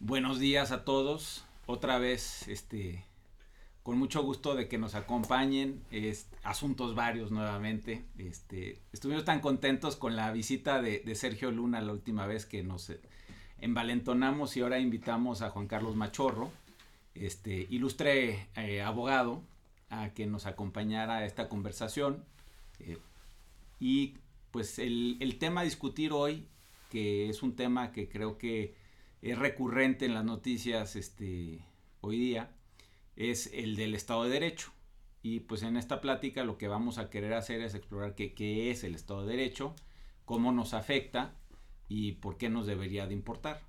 Buenos días a todos. Otra vez, este, con mucho gusto de que nos acompañen. asuntos varios nuevamente. Este, estuvimos tan contentos con la visita de, Sergio Luna la última vez que nos envalentonamos y ahora invitamos a Juan Carlos Machorro, este, ilustre eh, abogado, a que nos acompañara a esta conversación. Eh, y pues el, el tema a discutir hoy, que es un tema que creo que es recurrente en las noticias este, hoy día, es el del Estado de Derecho. Y pues en esta plática lo que vamos a querer hacer es explorar qué, es el Estado de Derecho, cómo nos afecta y por qué nos debería de importar.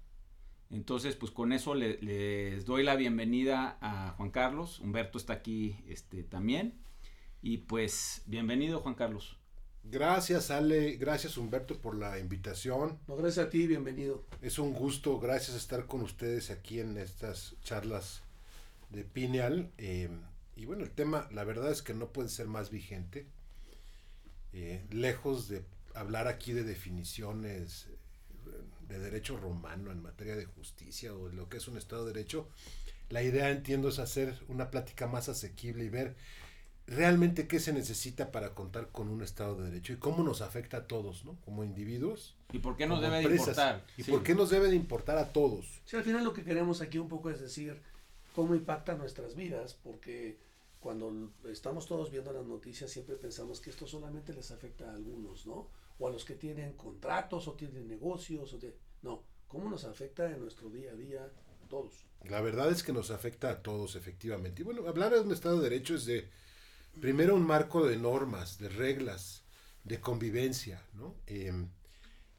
Entonces, pues con eso les doy la bienvenida a Juan Carlos. Humberto está aquí este, también. Y pues, bienvenido Juan Carlos. Gracias Ale, gracias Humberto por la invitación. No, gracias a ti, bienvenido. Es un gusto, gracias estar con ustedes aquí en estas charlas de Pineal. Eh, y bueno, el tema, la verdad es que no puede ser más vigente. Eh, lejos de hablar aquí de definiciones de derecho romano en materia de justicia o de lo que es un Estado de Derecho, la idea entiendo es hacer una plática más asequible y ver realmente qué se necesita para contar con un Estado de Derecho y cómo nos afecta a todos, ¿no? Como individuos. ¿Y por qué nos debe de importar? ¿Y por qué nos debe de importar a todos? Sí, al final lo que queremos aquí un poco es decir cómo impacta nuestras vidas, porque cuando estamos todos viendo las noticias siempre pensamos que esto solamente les afecta a algunos, ¿no? O a los que tienen contratos o tienen negocios, o de... no, cómo nos afecta en nuestro día a día a todos. La verdad es que nos afecta a todos, efectivamente. Y bueno, hablar de un Estado de Derecho es de primero un marco de normas, de reglas, de convivencia, ¿no? Em,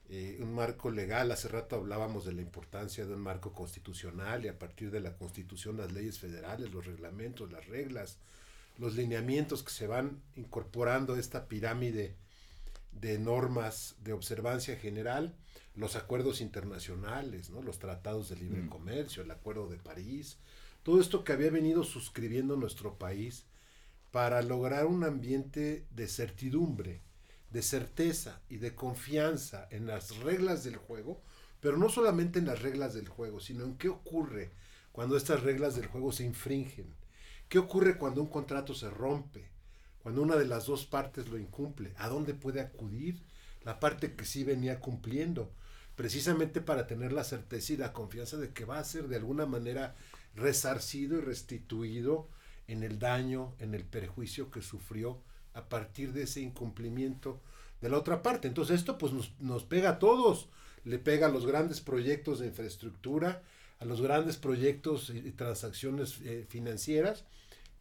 eh, un marco legal, hace rato hablábamos de la importancia de un marco constitucional y a partir de la constitución las leyes federales, los reglamentos, las reglas, los lineamientos que se van incorporando a esta pirámide de normas de observancia general, los acuerdos internacionales, ¿no? los tratados de libre mm. comercio, el acuerdo de París, todo esto que había venido suscribiendo nuestro país para lograr un ambiente de certidumbre, de certeza y de confianza en las reglas del juego, pero no solamente en las reglas del juego, sino en qué ocurre cuando estas reglas del juego se infringen, qué ocurre cuando un contrato se rompe, cuando una de las dos partes lo incumple, a dónde puede acudir la parte que sí venía cumpliendo, precisamente para tener la certeza y la confianza de que va a ser de alguna manera resarcido y restituido en el daño, en el perjuicio que sufrió a partir de ese incumplimiento de la otra parte. Entonces esto pues nos, pega a todos, le pega a los grandes proyectos de infraestructura, a los grandes proyectos y, transacciones eh, financieras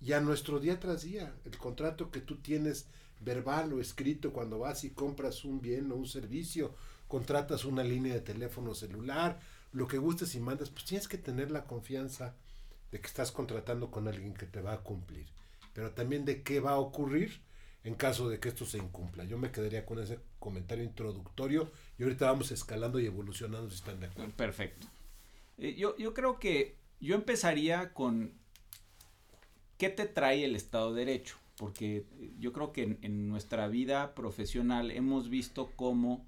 y a nuestro día tras día, el contrato que tú tienes verbal o escrito cuando vas y compras un bien o un servicio, contratas una línea de teléfono celular, lo que gustes y mandas, pues tienes que tener la confianza de que estás contratando con alguien que te va a cumplir, pero también de qué va a ocurrir en caso de que esto se incumpla. Yo me quedaría con ese comentario introductorio y ahorita vamos escalando y evolucionando si están de acuerdo. Perfecto. Eh, yo, yo creo que yo empezaría con qué te trae el Estado de Derecho, porque yo creo que en, nuestra vida profesional hemos visto cómo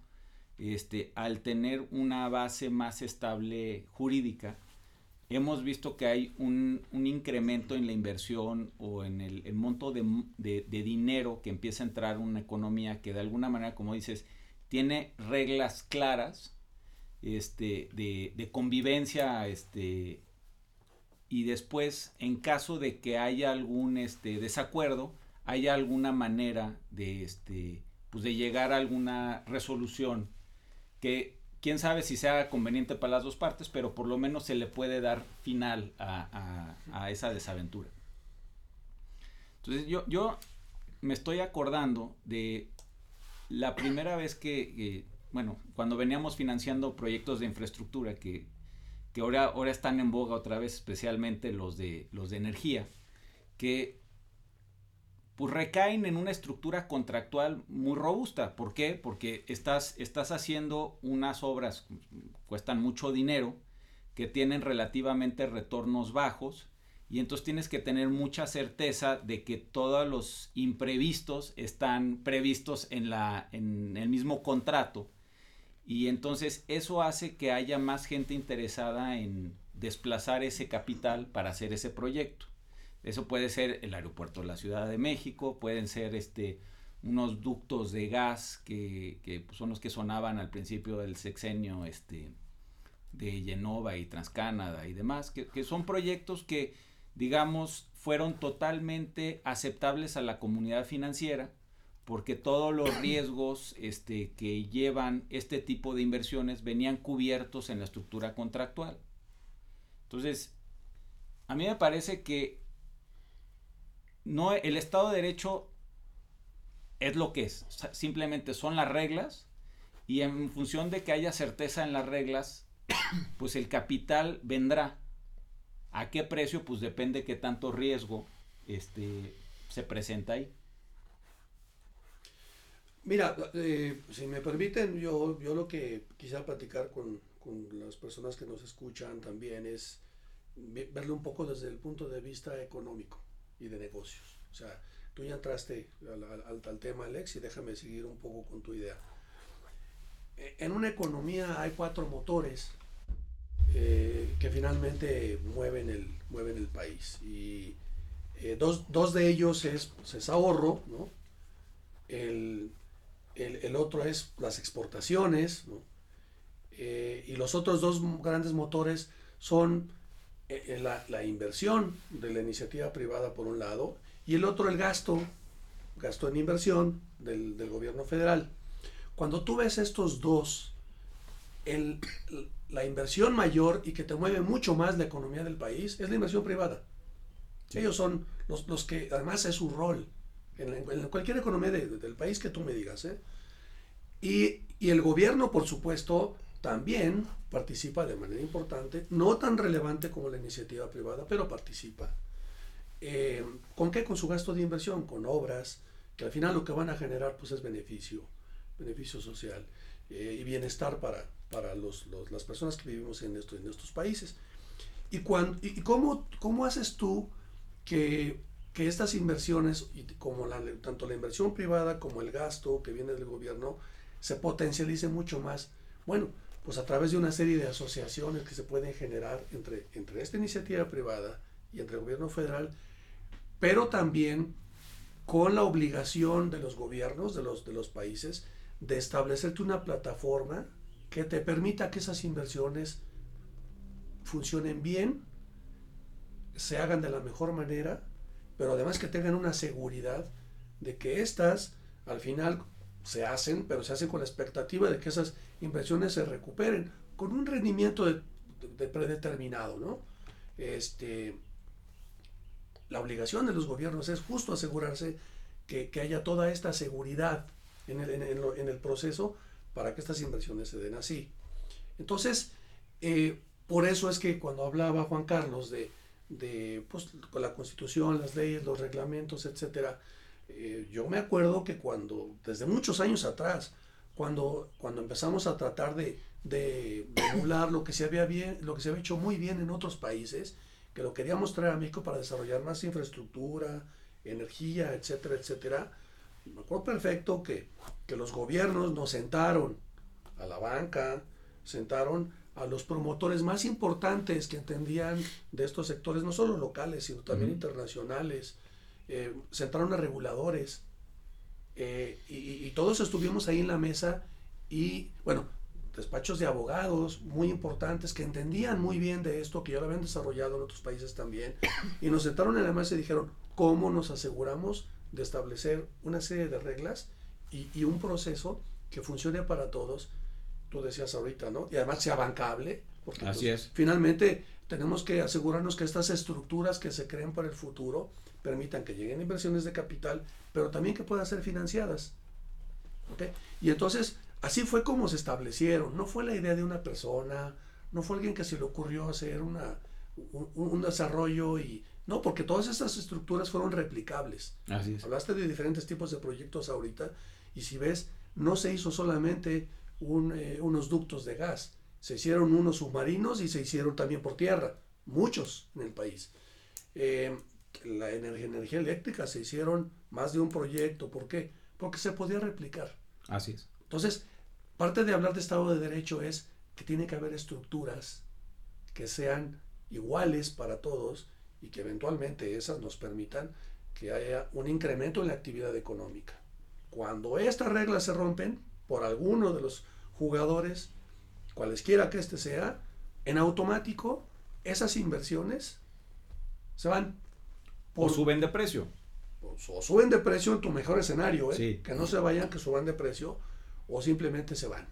este, al tener una base más estable jurídica, hemos visto que hay un, incremento en la inversión o en el, monto de, dinero que empieza a entrar en una economía que de alguna manera, como dices, tiene reglas claras este, de, convivencia este, y después, en caso de que haya algún este, desacuerdo, haya alguna manera de, este, pues de llegar a alguna resolución que quién sabe si sea conveniente para las dos partes, pero por lo menos se le puede dar final a, esa desaventura. Entonces yo, yo me estoy acordando de la primera vez que, bueno, cuando veníamos financiando proyectos de infraestructura que, que ahora, ahora están en boga otra vez, especialmente los de, los de energía, que pues recaen en una estructura contractual muy robusta. ¿Por qué? Porque estás, estás haciendo unas obras, cuestan mucho dinero, que tienen relativamente retornos bajos, y entonces tienes que tener mucha certeza de que todos los imprevistos están previstos en, la, en el mismo contrato. y entonces eso hace que haya más gente interesada en desplazar ese capital para hacer ese proyecto. Eso puede ser el aeropuerto de la Ciudad de México, pueden ser este, unos ductos de gas que, que pues, son los que sonaban al principio del sexenio este, de Genova y Transcanada y demás, que, que son proyectos que, digamos, fueron totalmente aceptables a la comunidad financiera porque todos los riesgos este, que llevan este tipo de inversiones venían cubiertos en la estructura contractual. Entonces, a mí me parece que no, el Estado de Derecho es lo que es, simplemente son las reglas y en función de que haya certeza en las reglas, pues el capital vendrá. ¿A qué precio? Pues depende qué tanto riesgo este, se presenta ahí. Mira, eh, si me permiten, yo, yo lo que quisiera platicar con, con, las personas que nos escuchan también es verlo un poco desde el punto de vista económico y de negocios. O sea, tú ya entraste al, al, tema, Alex, y déjame seguir un poco con tu idea. E, en una economía hay cuatro motores eh, que finalmente mueven el, mueven el país. Y eh, dos, dos, de ellos es, pues, es ahorro, ¿no? El, el, otro es las exportaciones, eh, y los otros dos grandes motores son eh, la, inversión de la iniciativa privada por un lado, y el otro el gasto, gasto en inversión del, gobierno federal. Cuando tú ves estos dos, el, la inversión mayor y que te mueve mucho más la economía del país es la inversión privada. Ellos son los, los que, además es su rol, en, cualquier economía del país que tú me digas. ¿eh? Y, el gobierno, por supuesto, también participa de manera importante, no tan relevante como la iniciativa privada, pero participa. Eh, ¿Con qué? Con su gasto de inversión, con obras, que al final lo que van a generar pues, es beneficio, beneficio social eh, y bienestar para, para los, las personas que vivimos en, esto, en estos países. ¿Y, cuando, y cómo, cómo haces tú que que estas inversiones, como la, tanto la inversión privada como el gasto que viene del gobierno, se potencialice mucho más. Bueno, pues a través de una serie de asociaciones que se pueden generar entre, entre esta iniciativa privada y entre el gobierno federal, pero también con la obligación de los gobiernos de los, de los países de establecerte una plataforma que te permita que esas inversiones funcionen bien, se hagan de la mejor manera pero además que tengan una seguridad de que estas al final se hacen, pero se hacen con la expectativa de que esas inversiones se recuperen con un rendimiento de, predeterminado, ¿no? Este, la obligación de los gobiernos es justo asegurarse que, haya toda esta seguridad en el, en, el, proceso para que estas inversiones se den así. Entonces, eh, por eso es que cuando hablaba Juan Carlos de, de pues, la constitución, las leyes, los reglamentos, etcétera. Eh, yo me acuerdo que cuando, desde muchos años atrás, cuando, cuando empezamos a tratar de, de, emular lo que, se había bien, lo que se había hecho muy bien en otros países, que lo queríamos traer a México para desarrollar más infraestructura, energía, etcétera, etcétera. Me acuerdo perfecto que, que los gobiernos nos sentaron a la banca, sentaron a los promotores más importantes que entendían de estos sectores, no solo locales, sino también internacionales, eh, sentaron a reguladores, eh, y, todos estuvimos ahí en la mesa y, bueno, despachos de abogados muy importantes que entendían muy bien de esto, que ya lo habían desarrollado en otros países también, y nos sentaron en la mesa y dijeron, ¿cómo nos aseguramos de establecer una serie de reglas y, y un proceso que funcione para todos tú decías ahorita, ¿no? Y además sea bancable, porque Así pues, es. finalmente tenemos que asegurarnos que estas estructuras que se creen para el futuro permitan que lleguen inversiones de capital, pero también que puedan ser financiadas. ¿ok? Y entonces, así fue como se establecieron. No fue la idea de una persona, no fue alguien que se le ocurrió hacer una, un, desarrollo y... No, porque todas estas estructuras fueron replicables. Así es. Hablaste de diferentes tipos de proyectos ahorita y si ves, no se hizo solamente eh, unos ductos de gas. Se hicieron unos submarinos y se hicieron también por tierra, muchos en el país. Eh, la energía, energía, eléctrica se hicieron más de un proyecto. ¿Por qué? Porque se podía replicar. Así es. Entonces, parte de hablar de Estado de Derecho es que tiene que haber estructuras que sean iguales para todos y que eventualmente esas nos permitan que haya un incremento en la actividad económica. Cuando estas reglas se rompen por alguno de los jugadores, cualesquiera que este sea, en automático esas inversiones se van. O suben de precio. O, suben de precio en tu mejor escenario, ¿eh? que no se vayan, que suban de precio, o simplemente se van,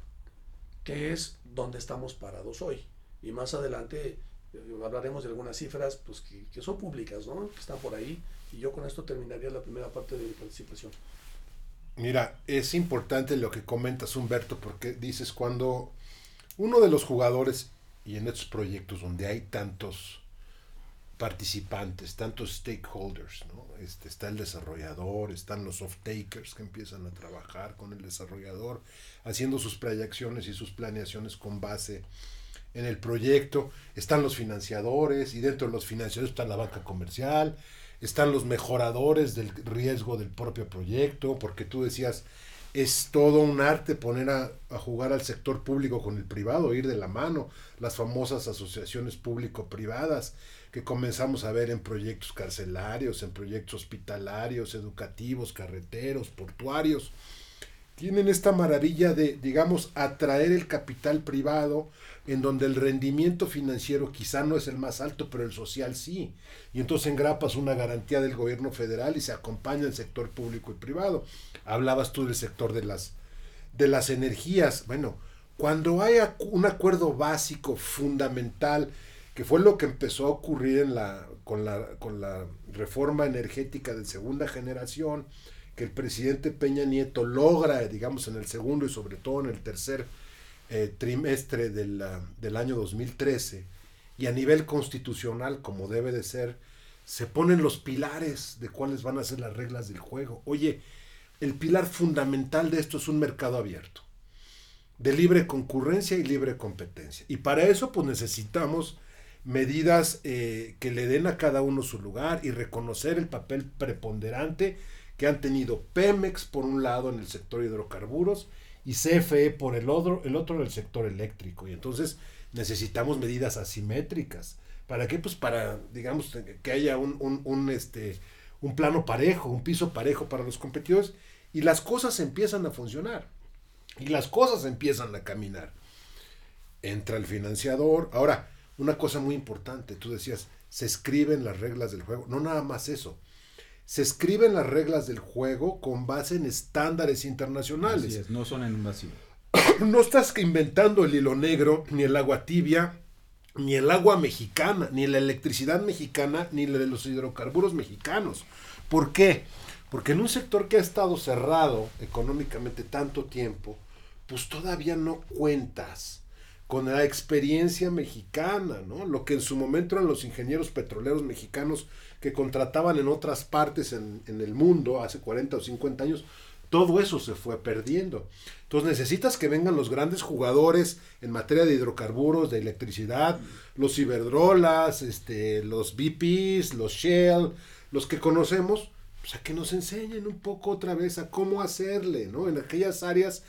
que es donde estamos parados hoy. Y más adelante eh, hablaremos de algunas cifras pues, que, son públicas, ¿no? que están por ahí, y yo con esto terminaría la primera parte de mi participación. Mira, es importante lo que comentas, Humberto, porque dices cuando uno de los jugadores, y en estos proyectos donde hay tantos participantes, tantos stakeholders, ¿no? Este, está el desarrollador, están los off-takers que empiezan a trabajar con el desarrollador, haciendo sus proyecciones y sus planeaciones con base en el proyecto, están los financiadores y dentro de los financiadores está la banca comercial, están los mejoradores del riesgo del propio proyecto, porque tú decías, es todo un arte poner a, jugar al sector público con el privado, ir de la mano, las famosas asociaciones público-privadas que comenzamos a ver en proyectos carcelarios, en proyectos hospitalarios, educativos, carreteros, portuarios. Tienen esta maravilla de, digamos, atraer el capital privado en donde el rendimiento financiero quizá no es el más alto, pero el social sí. Y entonces engrapas una garantía del gobierno federal y se acompaña el sector público y privado. Hablabas tú del sector de las, de las energías. Bueno, cuando hay un acuerdo básico, fundamental, que fue lo que empezó a ocurrir en la, con, la, con la reforma energética de segunda generación, que el presidente Peña Nieto logra, digamos, en el segundo y sobre todo en el tercer eh, trimestre del, del año 2013 y a nivel constitucional, como debe de ser, se ponen los pilares de cuáles van a ser las reglas del juego. Oye, el pilar fundamental de esto es un mercado abierto, de libre concurrencia y libre competencia. Y para eso pues necesitamos medidas eh, que le den a cada uno su lugar y reconocer el papel preponderante que han tenido Pemex por un lado en el sector hidrocarburos y CFE por el otro, el otro en el sector eléctrico. Y entonces necesitamos medidas asimétricas. ¿Para qué? Pues para, digamos, que haya un, un, este, un plano parejo, un piso parejo para los competidores y las cosas empiezan a funcionar. Y las cosas empiezan a caminar. Entra el financiador. Ahora, una cosa muy importante, tú decías, se escriben las reglas del juego. No nada más eso se escriben las reglas del juego con base en estándares internacionales. no son en un vacío. no estás inventando el hilo negro, ni el agua tibia, ni el agua mexicana, ni la electricidad mexicana, ni la de los hidrocarburos mexicanos. ¿Por qué? Porque en un sector que ha estado cerrado económicamente tanto tiempo, pues todavía no cuentas con la experiencia mexicana, ¿no? Lo que en su momento eran los ingenieros petroleros mexicanos que contrataban en otras partes en, el mundo hace 40 o 50 años, todo eso se fue perdiendo. Entonces necesitas que vengan los grandes jugadores en materia de hidrocarburos, de electricidad, los Iberdrolas, este, los BPs, los Shell, los que conocemos, pues a que nos enseñen un poco otra vez a cómo hacerle, ¿no? En aquellas áreas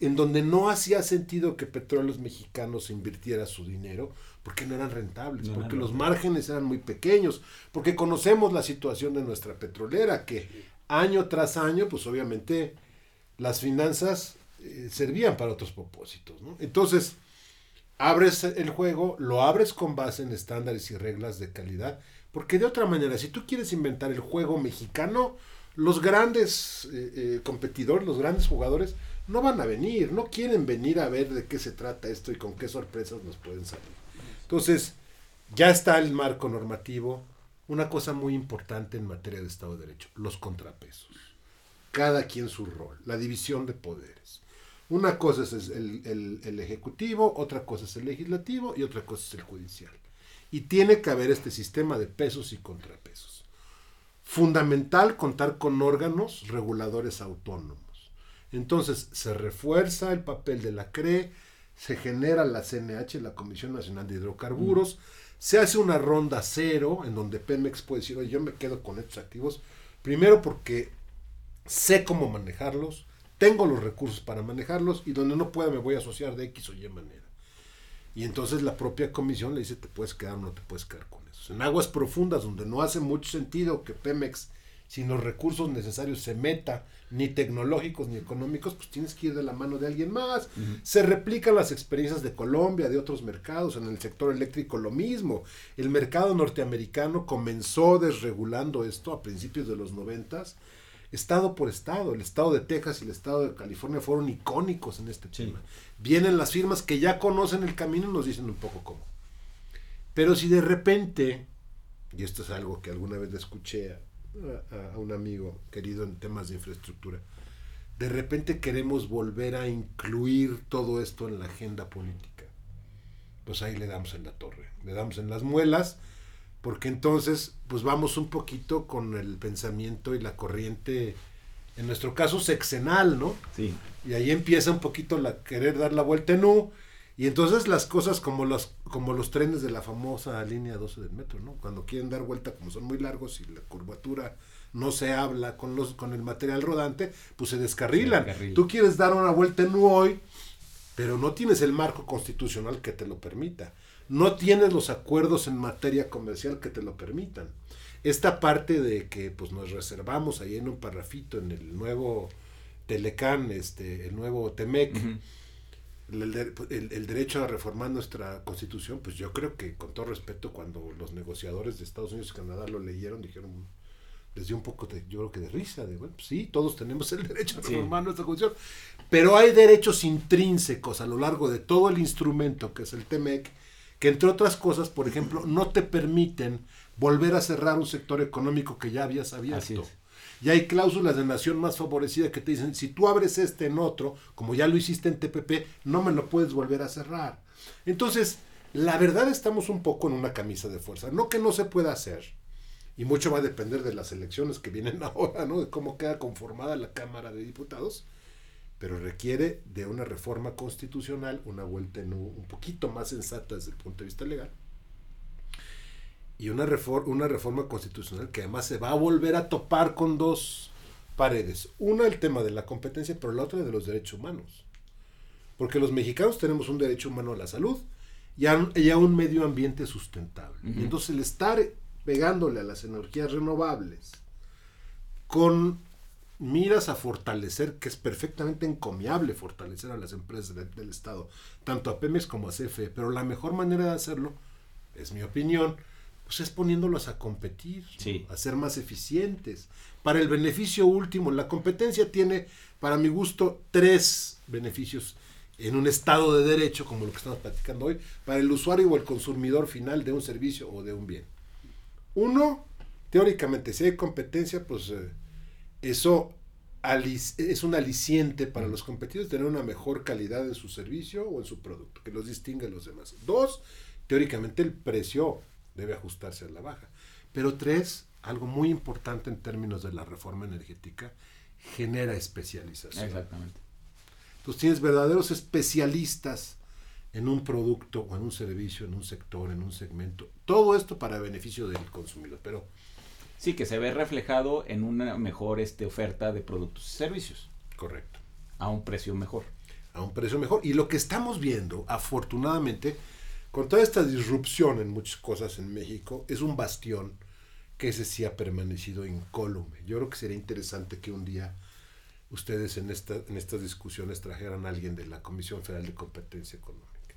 en donde no hacía sentido que Petróleos Mexicanos invirtiera su dinero, porque no eran rentables, porque los márgenes eran muy pequeños, porque conocemos la situación de nuestra petrolera, que año tras año, pues obviamente las finanzas eh, servían para otros propósitos. Entonces, abres el juego, lo abres con base en estándares y reglas de calidad, porque de otra manera, si tú quieres inventar el juego mexicano, los grandes eh, eh, competidores, los grandes jugadores, no van a venir, no quieren venir a ver de qué se trata esto y con qué sorpresas nos pueden salir. Entonces, ya está el marco normativo. Una cosa muy importante en materia de Estado de Derecho, los contrapesos. Cada quien su rol, la división de poderes. Una cosa es el, el Ejecutivo, otra cosa es el Legislativo y otra cosa es el Judicial. Y tiene que haber este sistema de pesos y contrapesos. Fundamental contar con órganos reguladores autónomos entonces se refuerza el papel de la CRE, se genera la CNH, la Comisión Nacional de Hidrocarburos, se hace una ronda cero en donde Pemex puede decir, oye, yo me quedo con estos activos, primero porque sé cómo manejarlos, tengo los recursos para manejarlos y donde no pueda me voy a asociar de X o Y manera. Y entonces la propia comisión le dice, te puedes quedar o no te puedes quedar con eso. En aguas profundas, donde no hace mucho sentido que Pemex, sin los recursos necesarios, se meta, ni tecnológicos ni económicos, pues tienes que ir de la mano de alguien más. Se replican las experiencias de Colombia, de otros mercados, en el sector eléctrico lo mismo. El mercado norteamericano comenzó desregulando esto a principios de los noventas estado por estado. El estado de Texas y el estado de California fueron icónicos en este tema. Vienen las firmas que ya conocen el camino y nos dicen un poco cómo. Pero si de repente, y esto es algo que alguna vez le escuché a, a un amigo querido en temas de infraestructura, de repente queremos volver a incluir todo esto en la agenda política. Pues ahí le damos en la torre, le damos en las muelas porque entonces pues vamos un poquito con el pensamiento y la corriente, en nuestro caso sexenal, ¿no? Sí. Y ahí empieza un poquito la querer dar la vuelta en U, y entonces las cosas como los, como los trenes de la famosa línea 12 del metro, ¿no? Cuando quieren dar vuelta, como son muy largos y la curvatura no se habla con, los, con el material rodante, pues se descarrilan. Tú quieres dar una vuelta en hoy, pero no tienes el marco constitucional que te lo permita no tienes los acuerdos en materia comercial que te lo permitan. Esta parte de que pues nos reservamos ahí en un parrafito en el nuevo Telecán, este, el nuevo Temec, el, derecho a reformar nuestra constitución, pues yo creo que con todo respeto, cuando los negociadores de Estados Unidos y Canadá lo leyeron, dijeron, les dio un poco de, yo creo que de risa, de bueno, pues sí, todos tenemos el derecho a reformar nuestra constitución, pero hay derechos intrínsecos a lo largo de todo el instrumento que es el TEMEC, que entre otras cosas, por ejemplo, no te permiten volver a cerrar un sector económico que ya habías abierto. Y hay cláusulas de nación más favorecida que te dicen, si tú abres este en otro, como ya lo hiciste en TPP, no me lo puedes volver a cerrar. Entonces, la verdad estamos un poco en una camisa de fuerza. No que no se pueda hacer, y mucho va a depender de las elecciones que vienen ahora, ¿no? De cómo queda conformada la Cámara de Diputados pero requiere de una reforma constitucional, una vuelta en un poquito más sensata desde el punto de vista legal, y una, reforma, una reforma constitucional que además se va a volver a topar con dos paredes. Una, el tema de la competencia, pero la otra de los derechos humanos. Porque los mexicanos tenemos un derecho humano a la salud y a, un medio ambiente sustentable. Entonces el estar pegándole a las energías renovables con miras a fortalecer, que es perfectamente encomiable fortalecer a las empresas del, Estado, tanto a Pemex como a CFE, pero la mejor manera de hacerlo, es mi opinión, pues es poniéndolos a competir, a ser más eficientes. Para el beneficio último, la competencia tiene, para mi gusto, tres beneficios en un estado de derecho, como lo que estamos platicando hoy, para el usuario o el consumidor final de un servicio o de un bien. Uno, teóricamente, si hay competencia, pues... Eh, eso es un aliciente para los competidores tener una mejor calidad en su servicio o en su producto, que los distingue de los demás. Dos, teóricamente el precio debe ajustarse a la baja. Pero tres, algo muy importante en términos de la reforma energética, genera especialización. Exactamente. Entonces tienes verdaderos especialistas en un producto o en un servicio, en un sector, en un segmento. Todo esto para beneficio del consumidor. Pero Sí, que se ve reflejado en una mejor este, oferta de productos y servicios. Correcto. A un precio mejor. A un precio mejor. Y lo que estamos viendo, afortunadamente, con toda esta disrupción en muchas cosas en México, es un bastión que ese sí ha permanecido incólume. Yo creo que sería interesante que un día ustedes en, esta, en estas discusiones trajeran a alguien de la Comisión Federal de Competencia Económica.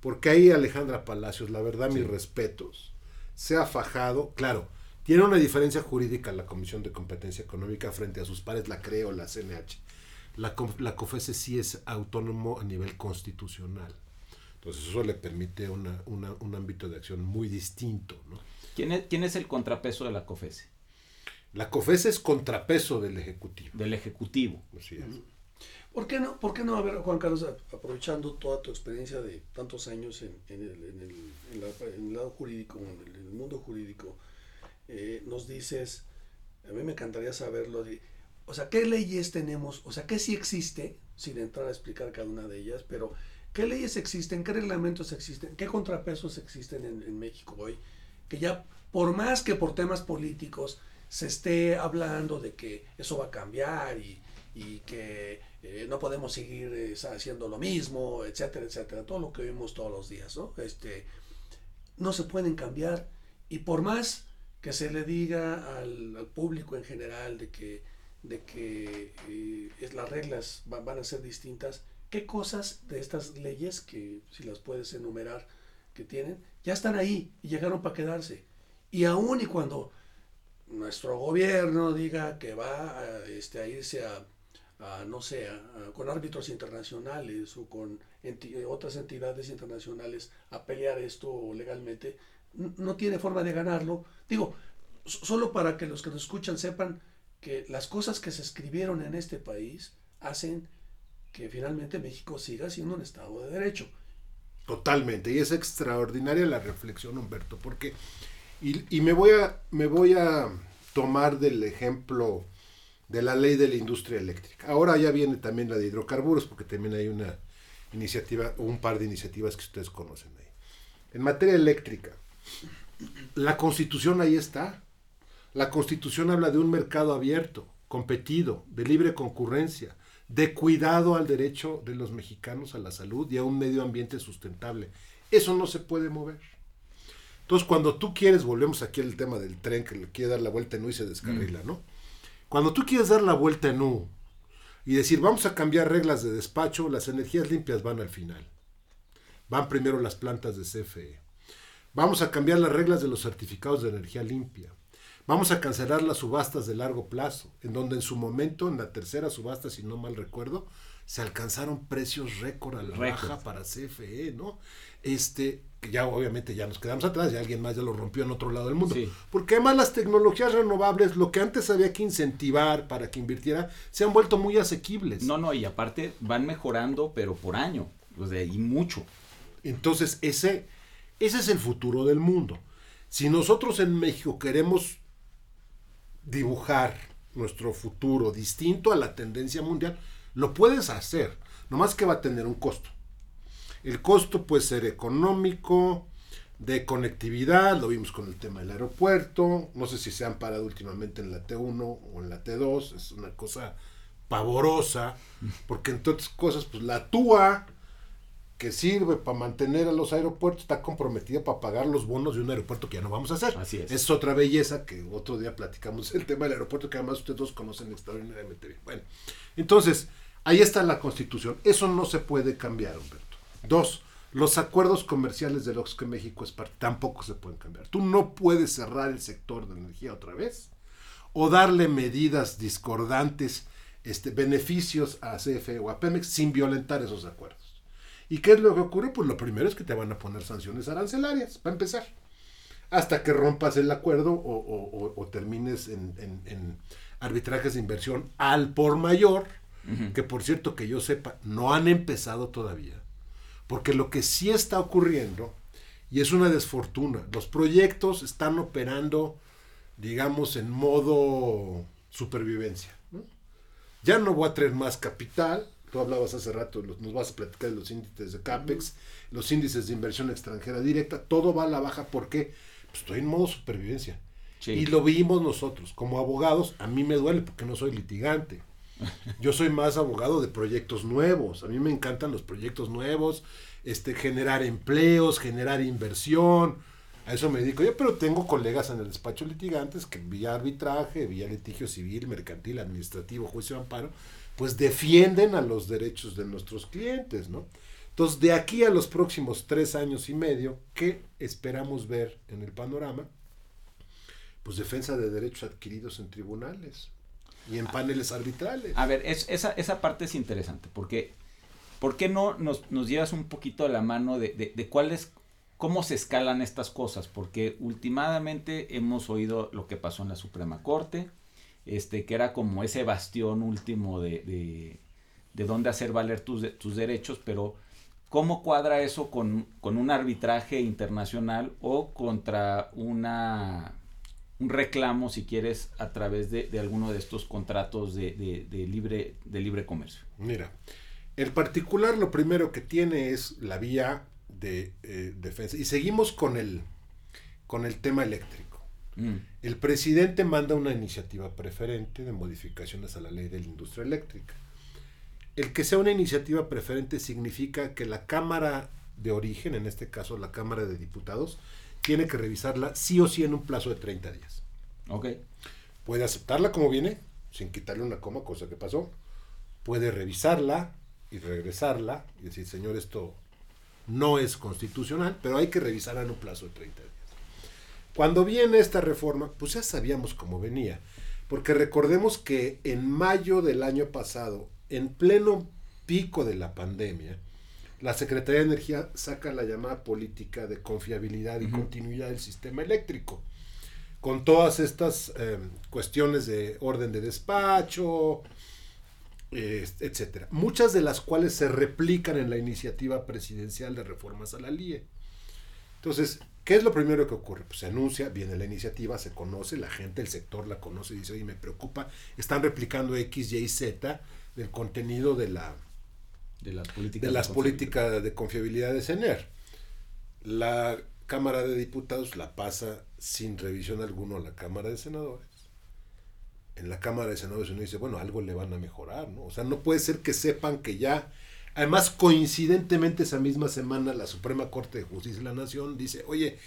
Porque ahí Alejandra Palacios, la verdad, mis respetos, se ha fajado, claro, tiene una diferencia jurídica la Comisión de Competencia Económica frente a sus pares, la CRE o la CNH. La, la COFESE sí es autónomo a nivel constitucional. Entonces eso le permite una, un ámbito de acción muy distinto. ¿no? ¿Quién, es, ¿Quién es el contrapeso de la COFESE? La COFESE es contrapeso del Ejecutivo. Del Ejecutivo. Así es. ¿Por qué no, por qué no a ver, Juan Carlos, aprovechando toda tu experiencia de tantos años en, en, el, en, el, en el, lado jurídico, en el, mundo jurídico, eh, nos dices, a mí me encantaría saberlo, o sea, ¿qué leyes tenemos? O sea, ¿qué sí existe? Sin entrar a explicar cada una de ellas, pero ¿qué leyes existen? ¿Qué reglamentos existen? ¿Qué contrapesos existen en, México hoy? Que ya, por más que por temas políticos se esté hablando de que eso va a cambiar y, que eh, no podemos seguir eh, haciendo lo mismo, etcétera, etcétera, todo lo que vemos todos los días, ¿no? Este, no se pueden cambiar y por más que se le diga al, público en general de que, de que eh, las reglas van a ser distintas, ¿qué cosas de estas leyes, que si las puedes enumerar, que tienen, ya están ahí y llegaron para quedarse? Y aún y cuando nuestro gobierno diga que va a, este, a irse a, no sé, con árbitros internacionales o con otras entidades internacionales a pelear esto legalmente, no tiene forma de ganarlo. Digo, solo para que los que nos escuchan sepan que las cosas que se escribieron en este país hacen que finalmente México siga siendo un Estado de Derecho. Totalmente, y es extraordinaria la reflexión, Humberto, porque, y, y me, voy a, me voy a tomar del ejemplo de la ley de la industria eléctrica. Ahora ya viene también la de hidrocarburos, porque también hay una iniciativa, o un par de iniciativas que ustedes conocen ahí. En materia eléctrica, la constitución ahí está. La constitución habla de un mercado abierto, competido, de libre concurrencia, de cuidado al derecho de los mexicanos a la salud y a un medio ambiente sustentable. Eso no se puede mover. Entonces, cuando tú quieres, volvemos aquí al tema del tren que le quiere dar la vuelta en U y se descarrila, mm. ¿no? Cuando tú quieres dar la vuelta en U y decir, vamos a cambiar reglas de despacho, las energías limpias van al final. Van primero las plantas de CFE. Vamos a cambiar las reglas de los certificados de energía limpia. Vamos a cancelar las subastas de largo plazo, en donde en su momento, en la tercera subasta, si no mal recuerdo, se alcanzaron precios récord a la baja para CFE, ¿no? Este, que ya obviamente ya nos quedamos atrás, y alguien más ya lo rompió en otro lado del mundo. Porque además las tecnologías renovables, lo que antes había que incentivar para que invirtiera, se han vuelto muy asequibles. No, no, y aparte van mejorando, pero por año, o sea, y mucho. Entonces, ese, ese es el futuro del mundo. Si nosotros en México queremos dibujar nuestro futuro distinto a la tendencia mundial, lo puedes hacer, nomás que va a tener un costo. El costo puede ser económico, de conectividad, lo vimos con el tema del aeropuerto, no sé si se han parado últimamente en la T1 o en la T2, es una cosa pavorosa, porque entonces cosas, pues la TUA que sirve para mantener a los aeropuertos está comprometida para pagar los bonos de un aeropuerto que ya no vamos a hacer. Así es. Es otra belleza que otro día platicamos el tema del aeropuerto que además ustedes dos conocen extraordinariamente bien. Bueno, entonces, ahí está la constitución. Eso no se puede cambiar, Humberto. Dos, los acuerdos comerciales de los que México es parte tampoco se pueden cambiar. Tú no puedes cerrar el sector de energía otra vez o darle medidas discordantes, este, beneficios a CFE o a Pemex sin violentar esos acuerdos. ¿Y qué es lo que ocurre? Pues lo primero es que te van a poner sanciones arancelarias, para empezar. Hasta que rompas el acuerdo o, termines en, arbitrajes de inversión al por mayor, que por cierto que yo sepa, no han empezado todavía. Porque lo que sí está ocurriendo, y es una desfortuna, los proyectos están operando, digamos, en modo supervivencia. Ya no voy a traer más capital, Tú hablabas hace rato, nos vas a platicar de los índices de CAPEX, los índices de inversión extranjera directa, todo va a la baja porque pues, estoy en modo supervivencia. Y lo vimos nosotros, como abogados, a mí me duele porque no soy litigante. Yo soy más abogado de proyectos nuevos. A mí me encantan los proyectos nuevos, este, generar empleos, generar inversión. A eso me dedico yo, pero tengo colegas en el despacho litigantes que vía arbitraje, vía litigio civil, mercantil, administrativo, juicio de amparo, pues defienden a los derechos de nuestros clientes, ¿no? Entonces, de aquí a los próximos tres años y medio, ¿qué esperamos ver en el panorama? Pues defensa de derechos adquiridos en tribunales y en paneles arbitrales. A ver, esa, esa parte es interesante, porque ¿por qué no nos, nos llevas un poquito a la mano de, de, de cuáles, cómo se escalan estas cosas? Porque últimamente hemos oído lo que pasó en la Suprema Corte, este, que era como ese bastión último de, de, de dónde hacer valer tus, tus derechos, pero ¿cómo cuadra eso con, con un arbitraje internacional o contra una un reclamo, si quieres, a través de, de alguno de estos contratos de, de, libre, de libre comercio? Mira, el particular lo primero que tiene es la vía de eh, defensa. Y seguimos con el, con el tema eléctrico. Mm. El presidente manda una iniciativa preferente de modificaciones a la ley de la industria eléctrica. El que sea una iniciativa preferente significa que la Cámara de origen, en este caso la Cámara de Diputados, tiene que revisarla sí o sí en un plazo de 30 días. Ok. Puede aceptarla como viene, sin quitarle una coma, cosa que pasó. Puede revisarla y regresarla y decir, señor, esto no es constitucional, pero hay que revisarla en un plazo de 30 días. Cuando viene esta reforma, pues ya sabíamos cómo venía, porque recordemos que en mayo del año pasado, en pleno pico de la pandemia, la Secretaría de Energía saca la llamada política de confiabilidad y continuidad del sistema eléctrico, con todas estas em, cuestiones de orden de despacho, etcétera. Muchas de las cuales se replican en la iniciativa presidencial de reformas a la LIE. Entonces, ¿qué es lo primero que ocurre? Pues se anuncia, viene la iniciativa, se conoce, la gente, el sector la conoce y dice, oye, me preocupa, están replicando X, Y, Z del contenido de la de las políticas de, las políticas de confiabilidad de CENER. La Cámara de Diputados la pasa sin revisión alguna a la Cámara de Senadores. En la Cámara de Senadores uno dice, bueno, algo le van a mejorar, ¿no? O sea, no puede ser que sepan que ya, además coincidentemente esa misma semana la Suprema Corte de Justicia de la Nación dice, oye,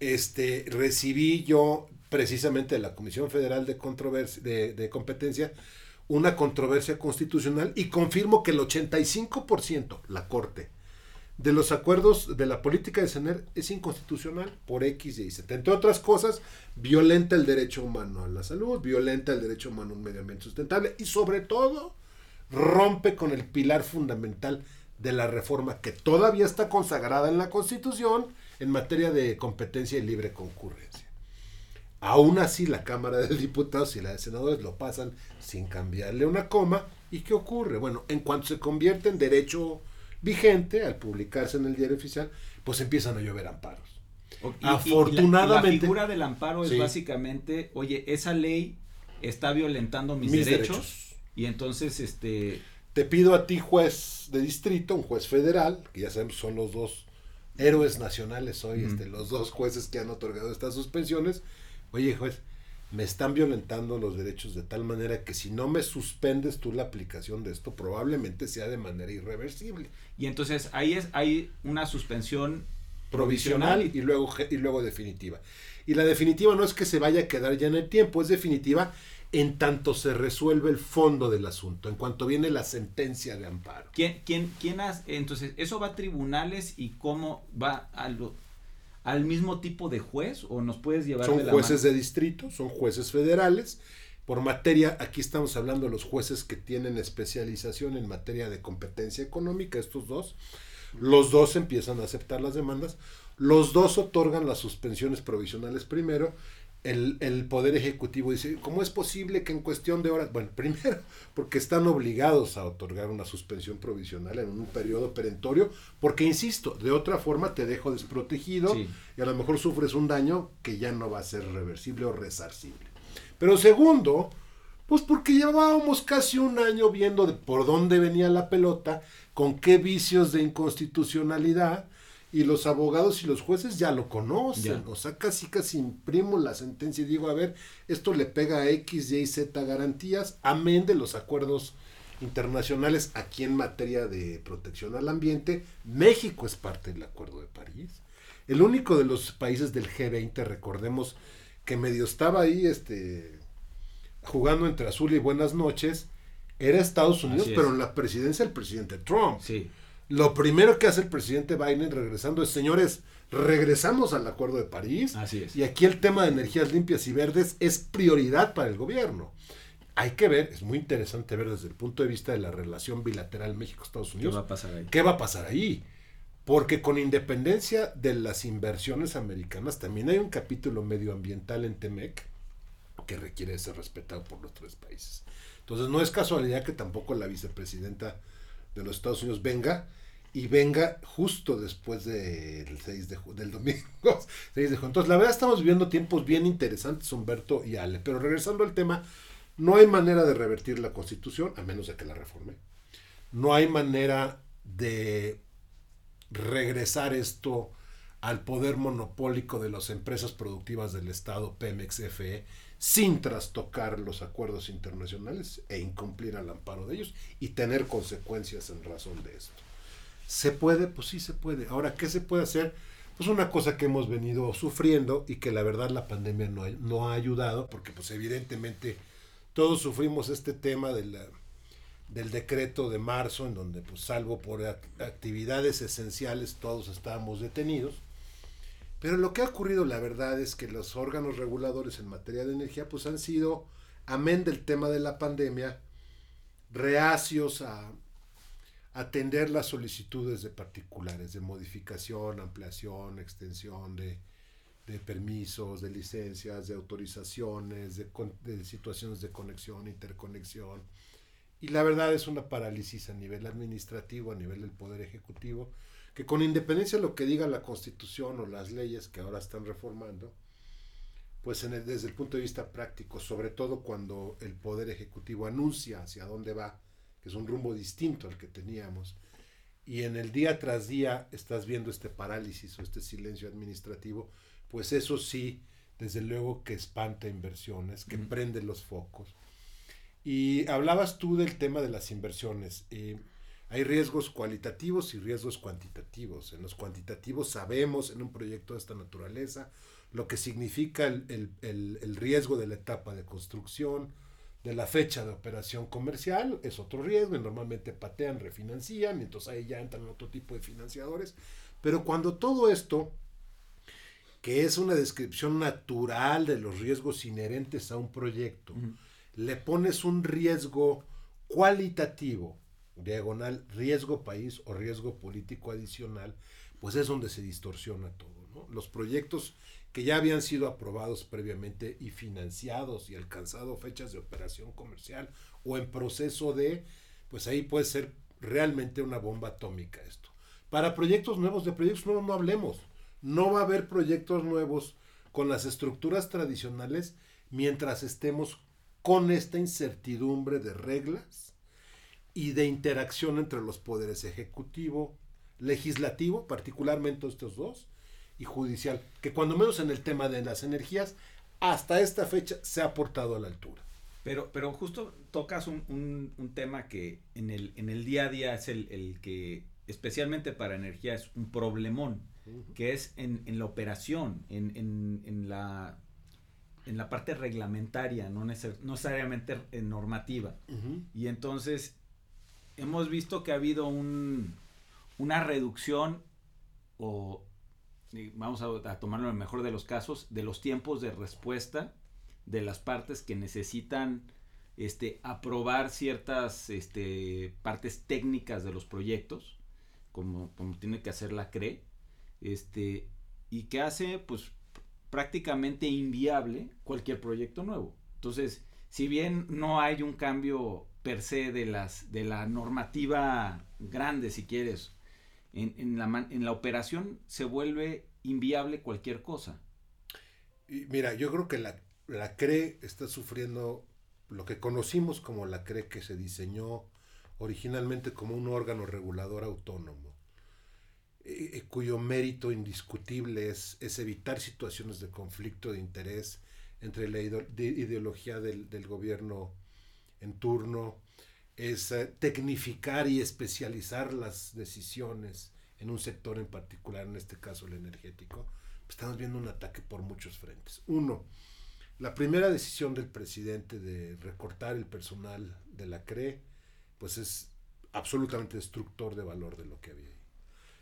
este, recibí yo precisamente de la Comisión Federal de, Controversia, de, de Competencia una controversia constitucional y confirmo que el 85%, la Corte, de los acuerdos de la política de CENER es inconstitucional por X y Z. Entre otras cosas, violenta el derecho humano a la salud, violenta el derecho humano a un medio ambiente sustentable y sobre todo rompe con el pilar fundamental de la reforma que todavía está consagrada en la Constitución en materia de competencia y libre concurrencia. Aún así, la Cámara de Diputados y la de Senadores lo pasan sin cambiarle una coma. ¿Y qué ocurre? Bueno, en cuanto se convierte en derecho vigente, al publicarse en el diario oficial, pues empiezan a llover amparos. Afortunadamente. la, figura del amparo es básicamente, oye, esa ley está violentando mis, derechos, Y entonces, este. Te pido a ti, juez de distrito, un juez federal, que ya sabemos son los dos héroes nacionales hoy, este, los dos jueces que han otorgado estas suspensiones, oye juez, me están violentando los derechos de tal manera que si no me suspendes tú la aplicación de esto, probablemente sea de manera irreversible. Y entonces ahí es, hay una suspensión provisional, y luego y luego definitiva. Y la definitiva no es que se vaya a quedar ya en el tiempo, es definitiva en tanto se resuelve el fondo del asunto, en cuanto viene la sentencia de amparo. ¿Quién, quién, quién hace? Entonces, ¿eso va a tribunales y cómo va a lo, al mismo tipo de juez o nos puedes llevar son jueces de distrito son jueces federales por materia aquí estamos hablando de los jueces que tienen especialización en materia de competencia económica estos dos los dos empiezan a aceptar las demandas los dos otorgan las suspensiones provisionales primero el, Poder Ejecutivo dice, ¿cómo es posible que en cuestión de horas? Bueno, primero, porque están obligados a otorgar una suspensión provisional en un periodo perentorio, porque, insisto, de otra forma te dejo desprotegido y a lo mejor sufres un daño que ya no va a ser reversible o resarcible. Pero segundo, pues porque llevábamos casi un año viendo de por dónde venía la pelota, con qué vicios de inconstitucionalidad, y los abogados y los jueces ya lo conocen. O sea, casi casi imprimo la sentencia y digo, a ver, esto le pega a X, Y, Z garantías, amén de los acuerdos internacionales aquí en materia de protección al ambiente. México es parte del Acuerdo de París. El único de los países del G20, recordemos que medio estaba ahí este, jugando entre azul y buenas noches, era Estados Unidos, pero en la presidencia del presidente Trump. Sí. Lo primero que hace el presidente Biden regresando es, señores, regresamos al Acuerdo de París. Así es. Y aquí el tema de energías limpias y verdes es prioridad para el gobierno. Hay que ver, es muy interesante ver desde el punto de vista de la relación bilateral México-Estados Unidos. ¿Qué va a pasar ahí? ¿Qué va a pasar ahí? Porque con independencia de las inversiones americanas, también hay un capítulo medioambiental en TEMEC que requiere ser respetado por los tres países. Entonces no es casualidad que tampoco la vicepresidenta de los Estados Unidos venga y venga justo después del 6 de del domingo 6 de junio. Entonces, la verdad estamos viviendo tiempos bien interesantes, Humberto y Ale, pero regresando al tema, no hay manera de revertir la Constitución a menos de que la reforme. No hay manera de regresar esto al poder monopólico de las empresas productivas del Estado, Pemex, FE, sin trastocar los acuerdos internacionales e incumplir al amparo de ellos y tener consecuencias en razón de esto. ¿Se puede? Pues sí se puede. Ahora, ¿qué se puede hacer? Pues una cosa que hemos venido sufriendo y que la verdad la pandemia no ha, no ha ayudado, porque pues evidentemente todos sufrimos este tema del decreto de marzo, en donde pues salvo por actividades esenciales todos estábamos detenidos pero lo que ha ocurrido, la verdad, es que los órganos reguladores en materia de energía, pues han sido, amén del tema de la pandemia, reacios a atender las solicitudes de particulares, de modificación, ampliación, extensión de, permisos, de licencias, de autorizaciones, de, de, situaciones de conexión, interconexión. Y la verdad es una parálisis a nivel administrativo, a nivel del Poder Ejecutivo, que con independencia de lo que diga la Constitución o las leyes que ahora están reformando, pues desde el punto de vista práctico, sobre todo cuando el Poder Ejecutivo anuncia hacia dónde va, que es un rumbo distinto al que teníamos, y en el día tras día estás viendo este parálisis o este silencio administrativo, pues eso sí, desde luego que espanta inversiones, que prende los focos. Y hablabas tú del tema de las inversiones. Eh, hay riesgos cualitativos y riesgos cuantitativos. En los cuantitativos sabemos en un proyecto de esta naturaleza lo que significa el, riesgo de la etapa de construcción, de la fecha de operación comercial, es otro riesgo, y normalmente patean, refinancian, y entonces ahí ya entran otro tipo de financiadores. Pero cuando todo esto, que es una descripción natural de los riesgos inherentes a un proyecto, le pones un riesgo cualitativo diagonal riesgo país o riesgo político adicional, pues es donde se distorsiona todo. Los proyectos que ya habían sido aprobados previamente y financiados y alcanzado fechas de operación comercial o en proceso de, pues ahí puede ser realmente una bomba atómica esto. Para proyectos nuevos, de proyectos nuevos no hablemos. No va a haber proyectos nuevos con las estructuras tradicionales mientras estemos con esta incertidumbre de reglas y de interacción entre los poderes ejecutivo, legislativo, particularmente estos dos, y judicial, que cuando menos en el tema de las energías, hasta esta fecha se ha portado a la altura. Pero, pero justo tocas un, un, tema que en el, en el día a día es el, el, que, especialmente para energía, es un problemón, que es en, en, la operación, en, en, en, la, en la parte reglamentaria, no, necesariamente normativa. Y entonces hemos visto que ha habido un, una reducción o vamos a, tomarlo en el mejor de los casos, de los tiempos de respuesta de las partes que necesitan este, aprobar ciertas este, partes técnicas de los proyectos, como, como tiene que hacer la CRE, este, y que hace pues prácticamente inviable cualquier proyecto nuevo. Entonces, si bien no hay un cambio per se de, las, de la normativa grande, si quieres. En, en, la, en la operación se vuelve inviable cualquier cosa. Y mira, yo creo que la, la CRE está sufriendo lo que conocimos como la CRE que se diseñó originalmente como un órgano regulador autónomo, eh, eh, cuyo mérito indiscutible es, es, evitar situaciones de conflicto de interés entre la ideología del, del gobierno en turno, es eh, tecnificar y especializar las decisiones en un sector en particular, en este caso el energético, estamos viendo un ataque por muchos frentes. Uno, la primera decisión del presidente de recortar el personal de la CRE, pues es absolutamente destructor de valor de lo que había ahí.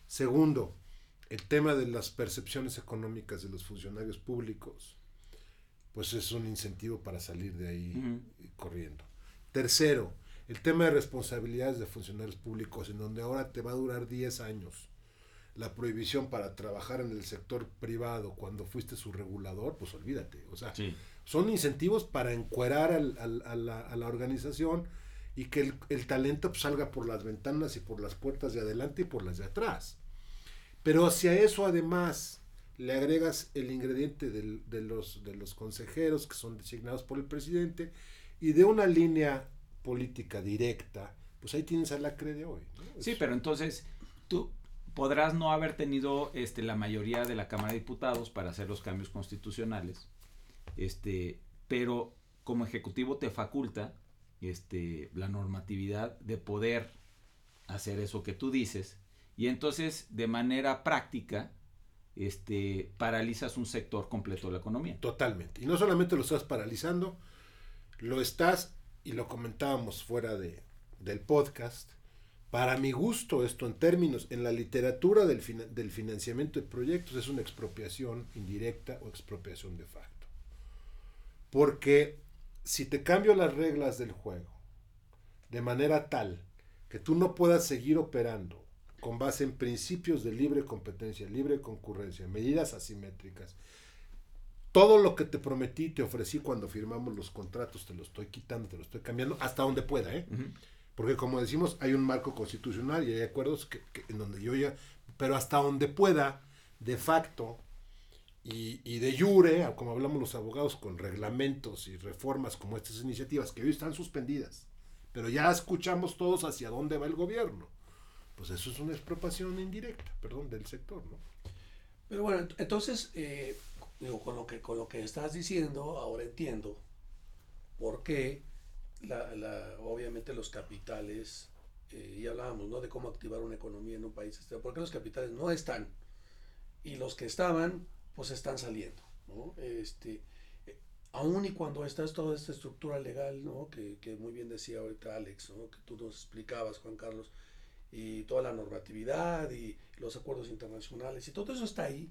Segundo, el tema de las percepciones económicas de los funcionarios públicos, pues es un incentivo para salir de ahí corriendo. Tercero, el tema de responsabilidades de funcionarios públicos, en donde ahora te va a durar 10 años. La prohibición para trabajar en el sector privado cuando fuiste su regulador, pues olvídate. O sea, son incentivos para encuerar al, a, la, organización y que el, talento pues, salga por las ventanas y por las puertas de adelante y por las de atrás. Pero hacia eso además le agregas el ingrediente de, los, de los consejeros que son designados por el presidente y de una línea política directa, pues ahí tienes a la CRE de hoy. Sí, pero entonces tú, podrás no haber tenido este, la mayoría de la Cámara de Diputados para hacer los cambios constitucionales, este, pero como ejecutivo te faculta este, la normatividad de poder hacer eso que tú dices y entonces de manera práctica este, paralizas un sector completo de la economía. Totalmente. Y no solamente lo estás paralizando, lo estás, y lo comentábamos fuera de, del podcast, para mi gusto esto en términos, en la literatura del, del financiamiento de proyectos es una expropiación indirecta o expropiación de facto. Porque si te cambio las reglas del juego de manera tal que tú no puedas seguir operando con base en principios de libre competencia, libre concurrencia, medidas asimétricas, todo lo que te prometí, te ofrecí cuando firmamos los contratos, te lo estoy quitando, te lo estoy cambiando, hasta donde pueda, ¿eh? Porque como decimos, hay un marco constitucional y hay acuerdos que, en donde yo ya, pero hasta donde pueda, de facto y, y, de jure, como hablamos los abogados, con reglamentos y reformas como estas iniciativas que hoy están suspendidas, pero ya escuchamos todos hacia dónde va el gobierno. Pues eso es una expropiación indirecta, perdón, del sector, ¿no? Pero bueno, entonces, eh, digo, con lo que, con lo que estás diciendo, ahora entiendo por qué la, la, obviamente los capitales, eh, y hablábamos ¿no? de cómo activar una economía en un país, este, por qué los capitales no están y los que estaban, pues están saliendo. ¿no? Este, eh, aún y cuando está toda esta estructura legal, ¿no? que, que muy bien decía ahorita Alex, ¿no? que tú nos explicabas, Juan Carlos, y toda la normatividad y los acuerdos internacionales, y todo eso está ahí,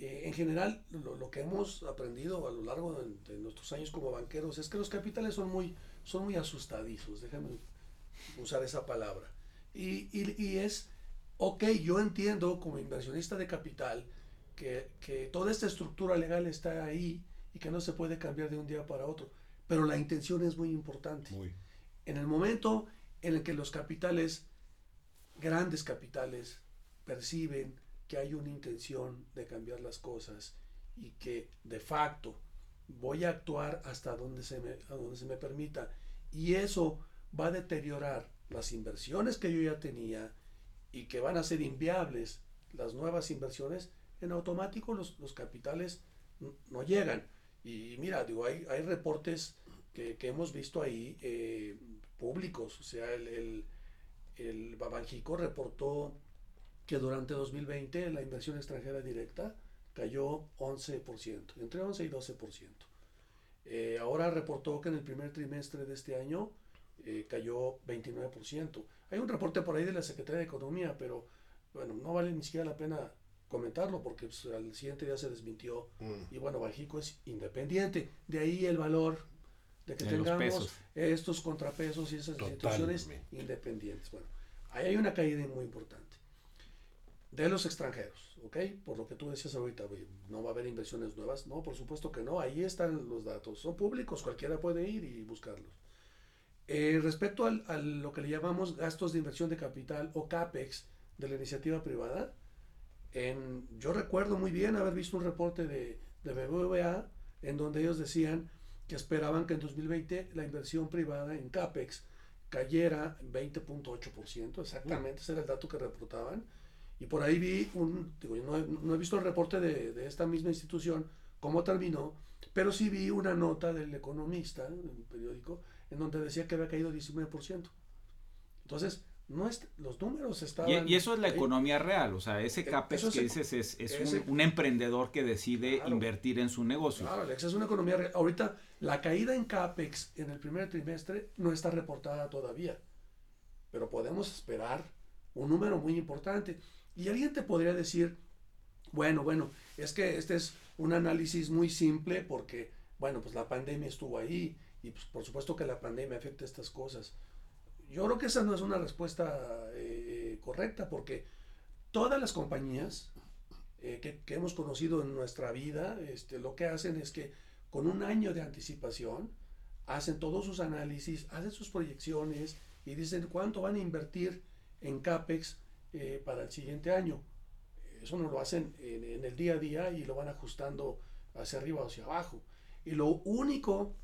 eh, en general, lo, que hemos aprendido a lo largo de, nuestros años como banqueros es que los capitales son muy, son muy asustadizos, déjame usar esa palabra. Y, y, es, ok, yo entiendo como inversionista de capital que, que, toda esta estructura legal está ahí y que no se puede cambiar de un día para otro, pero la intención es muy importante. En el momento en el que los capitales, grandes capitales, perciben que hay una intención de cambiar las cosas y que de facto voy a actuar hasta donde se me, donde se me permita y eso va a deteriorar las inversiones que yo ya tenía y que van a ser inviables las nuevas inversiones, en automático los, capitales no llegan. Y mira, digo, hay, hay reportes que, hemos visto ahí eh, públicos, o sea, el, el, el Babanjico reportó que durante 2020 la inversión extranjera directa cayó 11%, entre 11 y 12%. Eh, ahora reportó que en el primer trimestre de este año eh, cayó 29%. Hay un reporte por ahí de la Secretaría de Economía, pero bueno, no vale ni siquiera la pena comentarlo porque pues, al siguiente día se desmintió. Mm. Y bueno, Bajico es independiente. De ahí el valor de que tengamos estos contrapesos y esas instituciones independientes. Bueno, ahí hay una caída muy importante de los extranjeros, ¿ok? Por lo que tú decías ahorita, no va a haber inversiones nuevas. No, por supuesto que no, ahí están los datos, son públicos, cualquiera puede ir y buscarlos. Eh, respecto al, a lo que le llamamos gastos de inversión de capital o CAPEX de la iniciativa privada, en, yo recuerdo muy bien haber visto un reporte de, de BBVA en donde ellos decían que esperaban que en 2020 la inversión privada en CAPEX cayera 20.8%, exactamente, ese era el dato que reportaban y por ahí vi un, digo, no, he, no he visto el reporte de, de, esta misma institución, cómo terminó, pero sí vi una nota del economista en el periódico en donde decía que había caído 19%. Entonces, no es, los números estaban... Y, eso es la economía real, o sea, ese e, CAPEX que dices es, es un, un, emprendedor que decide invertir en su negocio. Claro, Alex, es una economía real. Ahorita, la caída en CAPEX en el primer trimestre no está reportada todavía, pero podemos esperar un número muy importante. Y alguien te podría decir, bueno, bueno, es que este es un análisis muy simple porque, bueno, pues la pandemia estuvo ahí y pues por supuesto que la pandemia afecta estas cosas. Yo creo que esa no es una respuesta eh, correcta porque todas las compañías eh, que, que, hemos conocido en nuestra vida, este, lo que hacen es que con un año de anticipación hacen todos sus análisis, hacen sus proyecciones y dicen cuánto van a invertir en CAPEX eh, para el siguiente año. Eso no lo hacen en, el día a día y lo van ajustando hacia arriba o hacia abajo. Y lo único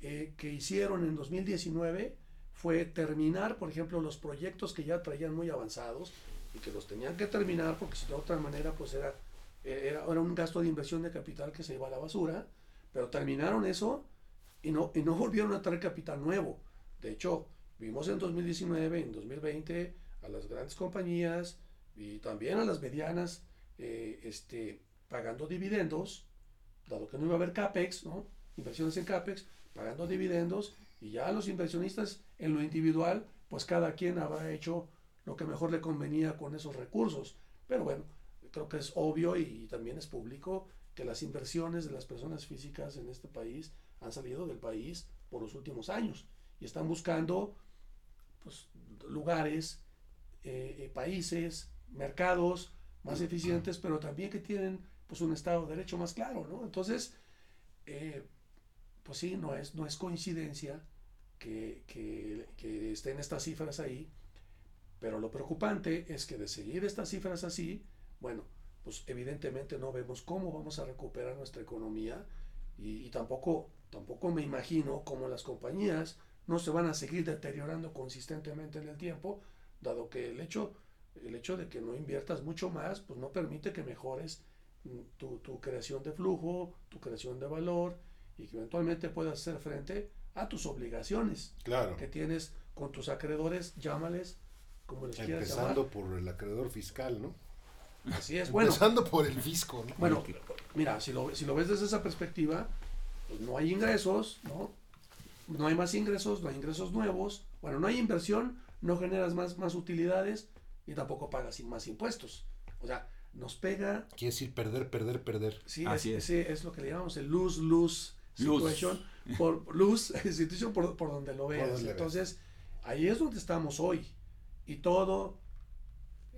eh, que hicieron en 2019 fue terminar, por ejemplo, los proyectos que ya traían muy avanzados, y que los tenían que terminar porque si de otra manera pues era, era, era un gasto de inversión de capital que se iba a la basura, pero terminaron eso y no, y no volvieron a traer capital nuevo. De hecho, vimos en 2019, en 2020, a las grandes compañías y también a las medianas eh, este, pagando dividendos, dado que no iba a haber CAPEX, ¿no? inversiones en CAPEX, pagando dividendos, y ya los inversionistas en lo individual, pues cada quien habrá hecho lo que mejor le convenía con esos recursos. Pero bueno, creo que es obvio y también es público que las inversiones de las personas físicas en este país han salido del país por los últimos años y están buscando pues, lugares, eh, eh, países, mercados más eficientes, pero también que tienen pues un Estado de Derecho más claro, ¿no? Entonces, eh, pues sí, no es, no es coincidencia que, que, que estén estas cifras ahí, pero lo preocupante es que de seguir estas cifras así, bueno, pues evidentemente no vemos cómo vamos a recuperar nuestra economía y, tampoco, tampoco me imagino cómo las compañías no se van a seguir deteriorando consistentemente en el tiempo, dado que el hecho, el hecho de que no inviertas mucho más, pues no permite que mejores mm, tu, tu creación de flujo, tu creación de valor y que eventualmente puedas hacer frente a tus obligaciones claro. que tienes con tus acreedores, llámales como les quieras Empezando por el acreedor fiscal, ¿no? Así es, bueno. Empezando por el fisco, ¿no? Bueno, mira, si lo, si lo ves desde esa perspectiva, pues no hay ingresos, ¿no? No hay más ingresos, no hay ingresos nuevos, bueno, no hay inversión, no generas más, más utilidades y tampoco pagas más impuestos. O sea, nos pega... Quiere decir perder, perder, perder. Sí, Así es, es. es lo que le llamamos el situation, por lose situation por, por donde lo veas. Entonces, ahí es donde estamos hoy. Y todo,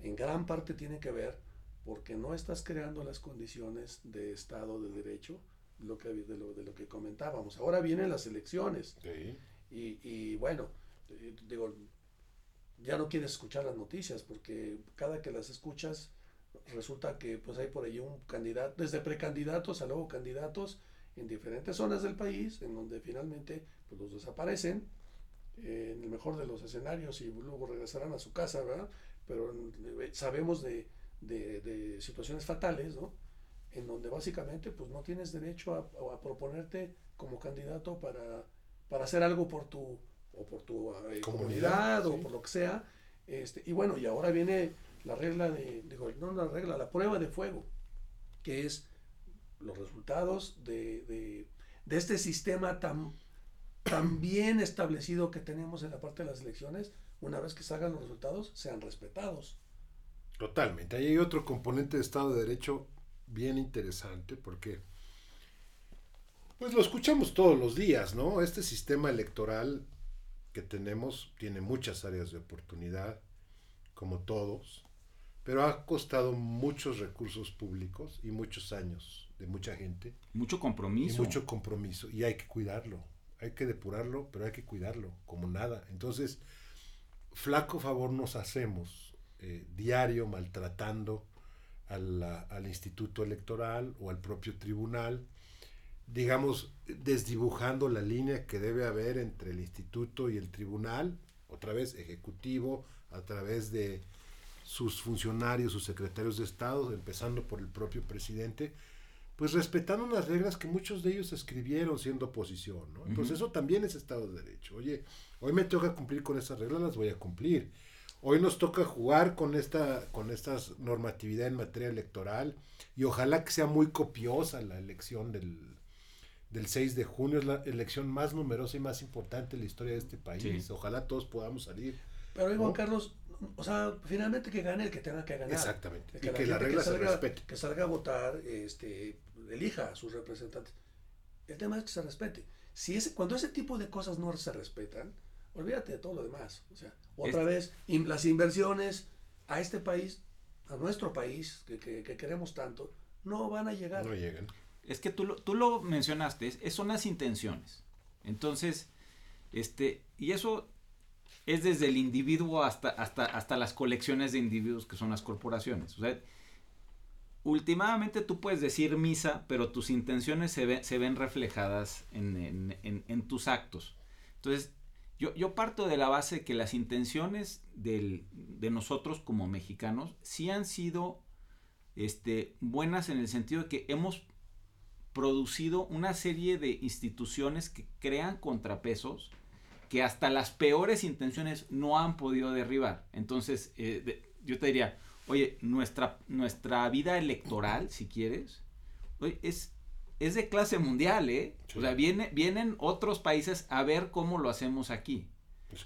en gran parte, tiene que ver porque no estás creando las condiciones de Estado de Derecho, lo que, de, lo, de lo que comentábamos. Ahora vienen las elecciones. Y, y, bueno, eh, digo, ya no quieres escuchar las noticias porque cada que las escuchas resulta que pues hay por ahí un candidato, desde precandidatos a luego candidatos en diferentes zonas del país, en donde finalmente pues, los desaparecen, eh, en el mejor de los escenarios y luego regresarán a su casa, ¿verdad? Pero eh, sabemos de, de, situaciones fatales, ¿no? En donde básicamente pues no tienes derecho a, proponerte como candidato para, para hacer algo por tu, o por tu eh, comunidad, o por lo que sea. Este, y bueno, y ahora viene la regla de, digo, no la regla, la prueba de fuego, que es los resultados de, de, de este sistema tan, tan bien establecido que tenemos en la parte de las elecciones, una vez que salgan los resultados, sean respetados. Totalmente. Ahí hay otro componente de Estado de Derecho bien interesante porque, pues lo escuchamos todos los días, ¿no? Este sistema electoral que tenemos tiene muchas áreas de oportunidad, como todos, pero ha costado muchos recursos públicos y muchos años de mucha gente. Mucho compromiso. Y mucho compromiso. Y hay que cuidarlo. Hay que depurarlo, pero hay que cuidarlo, como nada. Entonces, flaco favor nos hacemos eh, diario maltratando al instituto electoral o al propio tribunal, digamos, desdibujando la línea que debe haber entre el instituto y el tribunal, otra vez ejecutivo, a través de sus funcionarios, sus secretarios de Estado, empezando por el propio presidente, pues respetando unas reglas que muchos de ellos escribieron siendo oposición, ¿no? Entonces eso también es Estado de Derecho. Oye, hoy me toca cumplir con esas reglas, las voy a cumplir. Hoy nos toca jugar con esta, con esta normatividad en materia electoral y ojalá que sea muy copiosa la elección del, del 6 de junio. Es la elección más numerosa y más importante en la historia de este país. Ojalá todos podamos salir. Pero Juan Carlos, o sea, finalmente que gane el que tenga que ganar. Exactamente. Que y que la regla se respete. Que salga a votar, este, elija a sus representantes. El tema es que se respete. Si ese, cuando ese tipo de cosas no se respetan, olvídate de todo lo demás. O sea, otra vez, las inversiones a este país, a nuestro país, que, queremos tanto, no van a llegar. No llegan. Es que tú lo, tú lo mencionaste, es, son las intenciones. Entonces, este, y eso es desde el individuo hasta, hasta, hasta las colecciones de individuos que son las corporaciones. O sea, últimamente tú puedes decir misa, pero tus intenciones se, se ven reflejadas en, en, tus actos. Entonces, yo, yo parto de la base que las intenciones del, de nosotros como mexicanos sí han sido este, buenas en el sentido de que hemos producido una serie de instituciones que crean contrapesos que hasta las peores intenciones no han podido derribar. Entonces, eh, yo te diría, oye, nuestra, nuestra vida electoral, si quieres, es, es de clase mundial, ¿eh? O sea, viene, vienen otros países a ver cómo lo hacemos aquí.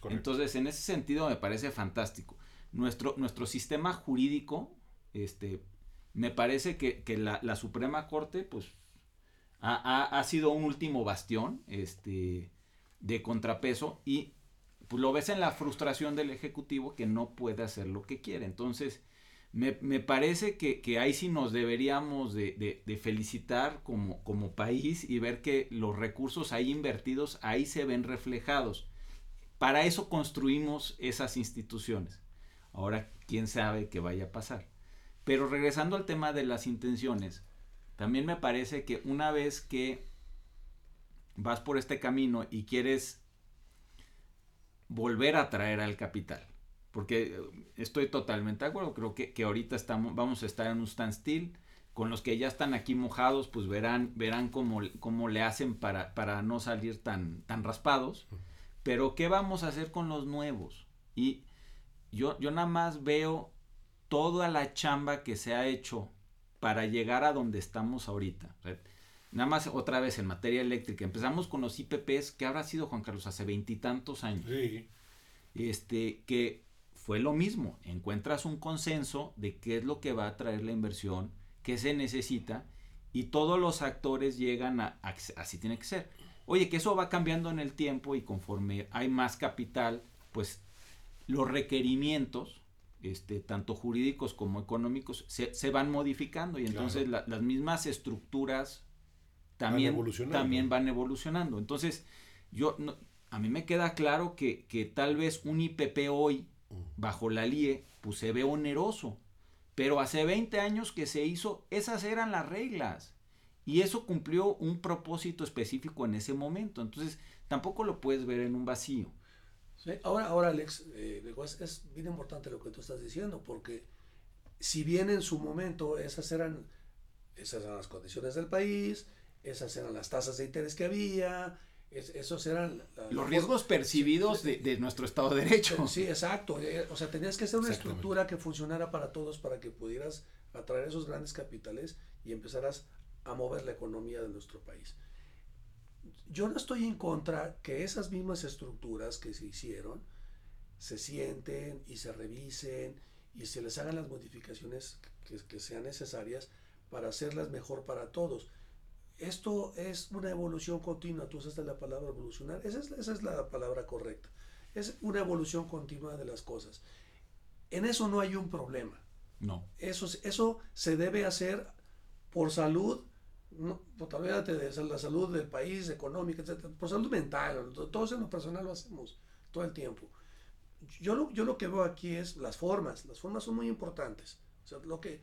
Entonces, en ese sentido me parece fantástico. Nuestro, nuestro sistema jurídico, este, me parece que, la, Suprema Corte, pues, ha, sido un último bastión, este, de contrapeso y pues, lo ves en la frustración del Ejecutivo que no puede hacer lo que quiere. Entonces, me, parece que, ahí sí nos deberíamos de, felicitar como, como país y ver que los recursos ahí invertidos ahí se ven reflejados. Para eso construimos esas instituciones. Ahora, quién sabe qué vaya a pasar. Pero regresando al tema de las intenciones, también me parece que una vez que vas por este camino y quieres volver a traer al capital, porque estoy totalmente de acuerdo, creo que, ahorita estamos, vamos a estar en un standstill, con los que ya están aquí mojados, pues verán, verán cómo, cómo le hacen para, para no salir tan, tan raspados. Pero ¿qué vamos a hacer con los nuevos? Y yo, yo nada más veo toda la chamba que se ha hecho para llegar a donde estamos ahorita. nada más otra vez en materia eléctrica. Empezamos con los IPPs, que habrá sido Juan Carlos hace veintitantos años. Sí. Este, que fue lo mismo. Encuentras un consenso de qué es lo que va a traer la inversión, qué se necesita, y todos los actores llegan a, a así tiene que ser. Oye, que eso va cambiando en el tiempo y conforme hay más capital, pues los requerimientos, este, tanto jurídicos como económicos, se, van modificando y entonces las mismas estructuras también van, también van evolucionando. Entonces, yo a mí me queda claro que, que tal vez un IPP hoy, mm. bajo la LIE, pues se ve oneroso. Pero hace 20 años que se hizo, esas eran las reglas. Y eso cumplió un propósito específico en ese momento. Entonces, tampoco lo puedes ver en un vacío. Ahora, ahora, Alex, eh, es bien importante lo que tú estás diciendo, porque si bien en su momento esas eran, esas eran las condiciones del país, esas eran las tasas de interés que había, esos eran... Los riesgos percibidos de, nuestro Estado de Derecho. Sí, exacto. Eh, o sea, tenías que hacer una estructura que funcionara para todos para que pudieras atraer esos grandes capitales y empezaras a mover la economía de nuestro país. Yo no estoy en contra que esas mismas estructuras que se hicieron se sienten y se revisen y se les hagan las modificaciones que, sean necesarias para hacerlas mejor para todos. Esto es una evolución continua, tú usaste la palabra evolucionar, esa es, esa es la palabra correcta. Es una evolución continua de las cosas. En eso no hay un problema. No. Eso, eso se debe hacer por salud no, pues olvídate de la salud del país, económica, etc. Por salud mental, todos en lo personal lo hacemos todo el tiempo. Yo lo, yo lo que veo aquí es las formas, las formas son muy importantes. O sea, lo que,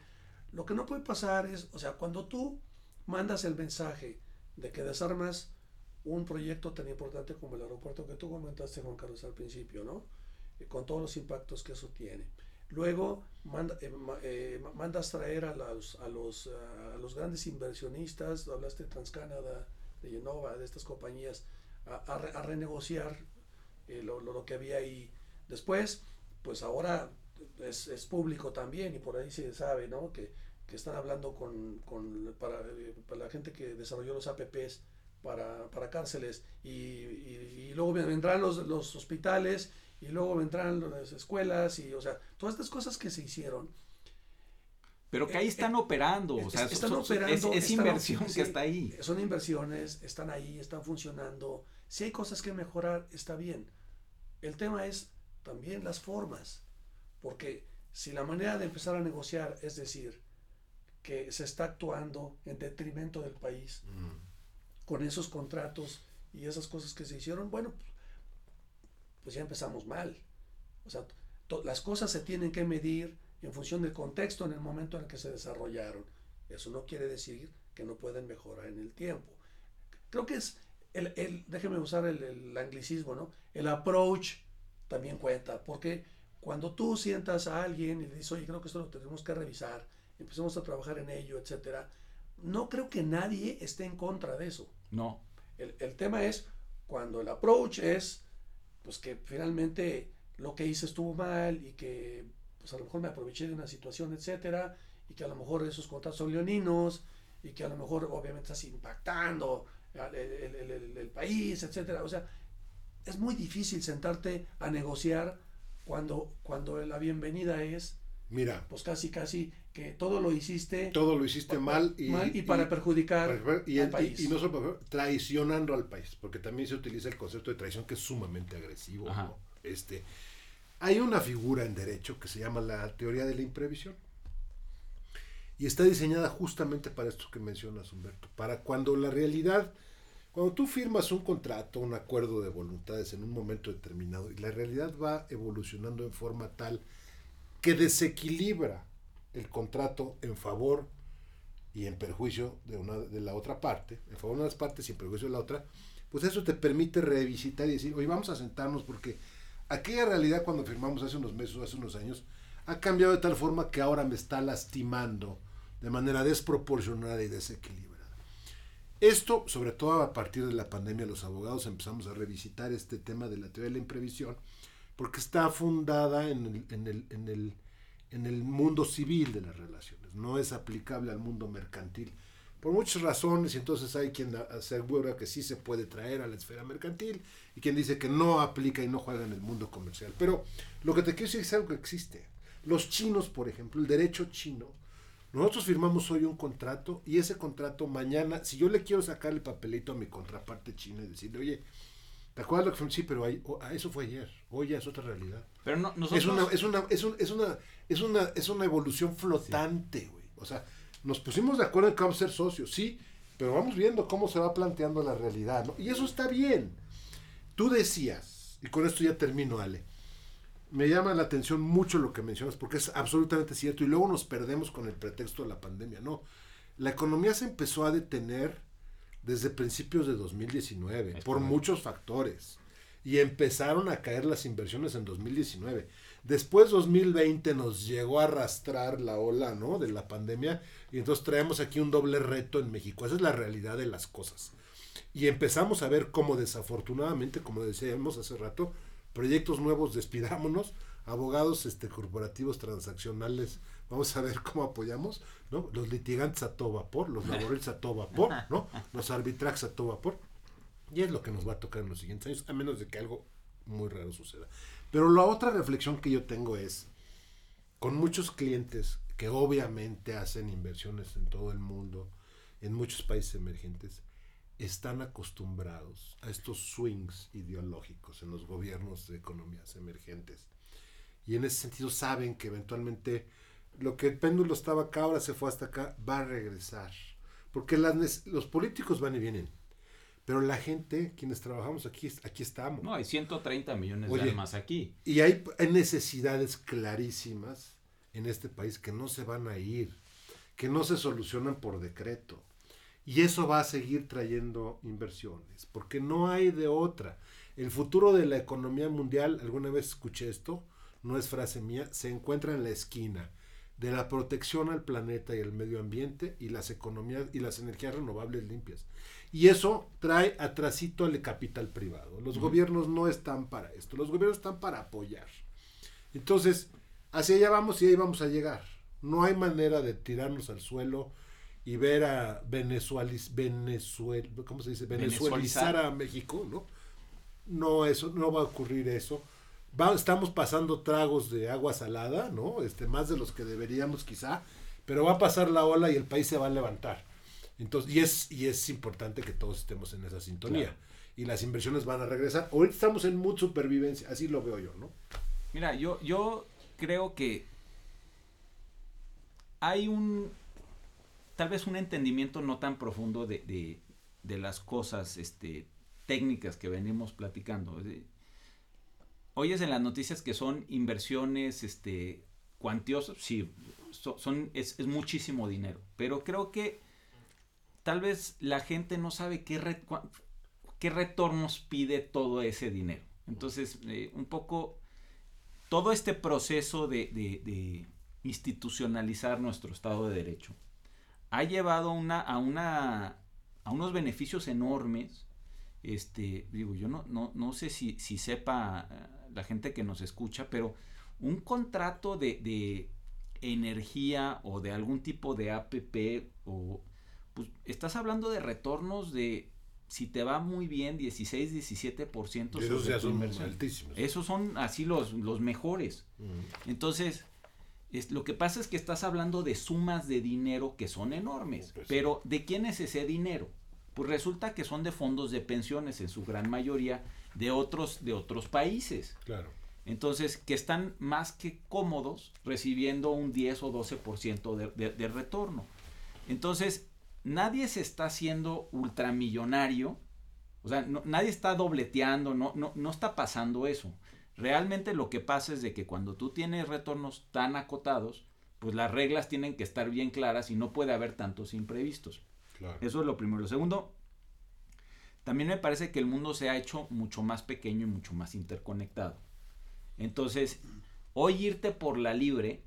lo que no puede pasar es, o sea, cuando tú mandas el mensaje de que desarmas un proyecto tan importante como el aeropuerto que tú comentaste, Juan Carlos, al principio, ¿no? Eh, con todos los impactos que eso tiene Luego manda, eh, eh, mandas traer a los, a, los, a los grandes inversionistas, hablaste de TransCanada, de Genova, de estas compañías, a, renegociar eh, lo, lo, que había ahí. Después, pues ahora es, es, público también y por ahí se sabe, ¿no? Que, que están hablando con, con para, la gente que desarrolló los APPs para, para cárceles y, y, y luego vendrán los, los hospitales y luego vendrán las escuelas y, o sea, todas estas cosas que se hicieron. Pero que ahí eh, están operando, o sea, están operando, es, inversión que está ahí. Son inversiones, están ahí, están funcionando. Si hay cosas que mejorar, está bien. El tema es también las formas, porque si la manera de empezar a negociar es decir que se está actuando en detrimento del país mm. con esos contratos y esas cosas que se hicieron, bueno, pues ya empezamos mal. O sea, las cosas se tienen que medir en función del contexto en el momento en el que se desarrollaron. Eso no quiere decir que no pueden mejorar en el tiempo. Creo que es, el, el, déjeme usar el, el, anglicismo, ¿no? El approach también cuenta, porque cuando tú sientas a alguien y le dices, oye, creo que esto lo tenemos que revisar, empecemos a trabajar en ello, etcétera, no creo que nadie esté en contra de eso. No. El, el tema es cuando el approach es, pues que finalmente lo que hice estuvo mal y que pues a lo mejor me aproveché de una situación, etcétera, y que a lo mejor esos contratos son leoninos y que a lo mejor obviamente estás impactando el, el, el, el, país, etcétera. O sea, es muy difícil sentarte a negociar cuando, cuando la bienvenida es, mira, pues casi casi que todo lo hiciste, todo lo hiciste pa- mal y, mal y para perjudicar para- y, al y- país. y no solo para- traicionando al país, porque también se utiliza el concepto de traición que es sumamente agresivo. ¿no? Este, hay una figura en derecho que se llama la teoría de la imprevisión. Y está diseñada justamente para esto que mencionas, Humberto, para cuando la realidad, cuando tú firmas un contrato, un acuerdo de voluntades en un momento determinado y la realidad va evolucionando en forma tal que desequilibra el contrato en favor y en perjuicio de, una, de la otra parte, en favor de unas partes y en perjuicio de la otra, pues eso te permite revisitar y decir, oye, vamos a sentarnos porque aquella realidad cuando firmamos hace unos meses o hace unos años ha cambiado de tal forma que ahora me está lastimando de manera desproporcionada y desequilibrada. Esto, sobre todo a partir de la pandemia, los abogados empezamos a revisitar este tema de la teoría de la imprevisión, porque está fundada en el, en el, en el, en el mundo civil de las relaciones, no es aplicable al mundo mercantil, por muchas razones, y entonces hay quien asegura que sí se puede traer a la esfera mercantil, y quien dice que no aplica y no juega en el mundo comercial. Pero lo que te quiero decir es algo que existe. Los chinos, por ejemplo, el derecho chino, nosotros firmamos hoy un contrato y ese contrato mañana, si yo le quiero sacar el papelito a mi contraparte china y decirle, oye, ¿te acuerdas lo que fue? Sí, pero oh, ah, eso fue ayer, hoy ya es otra realidad. Pero no, nosotros... Es una, es una, es un, es una, es una, es una evolución flotante, güey. O sea, nos pusimos de acuerdo en que vamos a ser socios, sí, pero vamos viendo cómo se va planteando la realidad, ¿no? Y eso está bien. Tú decías, y con esto ya termino, Ale, me llama la atención mucho lo que mencionas, porque es absolutamente cierto, y luego nos perdemos con el pretexto de la pandemia, no. La economía se empezó a detener desde principios de 2019, Es por correcto. muchos factores, y empezaron a caer las inversiones en 2019. Después 2020 nos llegó a arrastrar la ola, ¿no? De la pandemia, y entonces traemos aquí un doble reto en México. Esa es la realidad de las cosas. Y empezamos a ver cómo desafortunadamente, como decíamos hace rato, proyectos nuevos, despidámonos, abogados este, corporativos transaccionales, vamos a ver cómo apoyamos, ¿no? Los litigantes a todo vapor, los laborales a todo vapor, ¿no? Los arbitrajes a todo vapor. Y es lo que nos va a tocar en los siguientes años, a menos de que algo muy raro suceda. Pero la otra reflexión que yo tengo es, con muchos clientes que obviamente hacen inversiones en todo el mundo, en muchos países emergentes, están acostumbrados a estos swings ideológicos en los gobiernos de economías emergentes. Y en ese sentido saben que eventualmente lo que el péndulo estaba acá, ahora se fue hasta acá, va a regresar. Porque las, los políticos van y vienen. Pero la gente, quienes trabajamos aquí, aquí estamos. No, hay 130 millones Oye. de almas aquí. Y hay, hay necesidades clarísimas en este país que no se van a ir, que no se solucionan por decreto. Y eso va a seguir trayendo inversiones, porque no hay de otra. El futuro de la economía mundial, alguna vez escuché esto, no es frase mía, se encuentra en la esquina de la protección al planeta y al medio ambiente y las economías y las energías renovables limpias. Y eso trae atrasito al capital privado. Los gobiernos no están para esto, los gobiernos están para apoyar. Entonces, hacia allá vamos y ahí vamos a llegar. No hay manera de tirarnos al suelo y ver a Venezuelis, Venezuel, ¿cómo se dice? Venezuelizar Venezuelizar. a México, ¿no? No, eso, no va a ocurrir eso. Va- estamos pasando tragos de agua salada, ¿no? Este, más de los que deberíamos quizá, pero va a pasar la ola y el país se va a levantar. Entonces, y es, y es importante que todos estemos en esa sintonía. Claro. Y las inversiones van a regresar. Ahorita estamos en mood supervivencia, así lo veo yo, ¿no? Mira, yo, yo creo que hay un, tal vez un entendimiento no tan profundo de, de- de las cosas este, técnicas que venimos platicando. Oyes en las noticias que son inversiones este, cuantiosas, sí, so- son, es, muchísimo dinero, pero creo que tal vez la gente no sabe qué, re- cua- ¿qué retornos pide todo ese dinero? Entonces, eh, un poco todo este proceso de, institucionalizar nuestro Estado de Derecho ha llevado a, a unos beneficios enormes. Este, digo, yo no, no, no sé si, si sepa la gente que nos escucha, pero un contrato de, de energía o de algún tipo de APP o pues estás hablando de retornos de si te va muy bien 16 17% esos ya son altísimos. Esos son así los, los mejores. Entonces es, lo que pasa es que estás hablando de sumas de dinero que son enormes pues pero de quién es ese dinero pues resulta que son de fondos de pensiones en su gran mayoría de otros de otros países claro entonces, que están más que cómodos recibiendo un 10 o 12% de, de, de retorno. Entonces, nadie se está haciendo ultramillonario. O sea, nadie está dobleteando, no, no, no está pasando eso. Realmente lo que pasa es de que cuando tú tienes retornos tan acotados, pues las reglas tienen que estar bien claras y no puede haber tantos imprevistos. Eso es lo primero. Lo segundo, también me parece que el mundo se ha hecho mucho más pequeño y mucho más interconectado. Entonces, hoy irte por la libre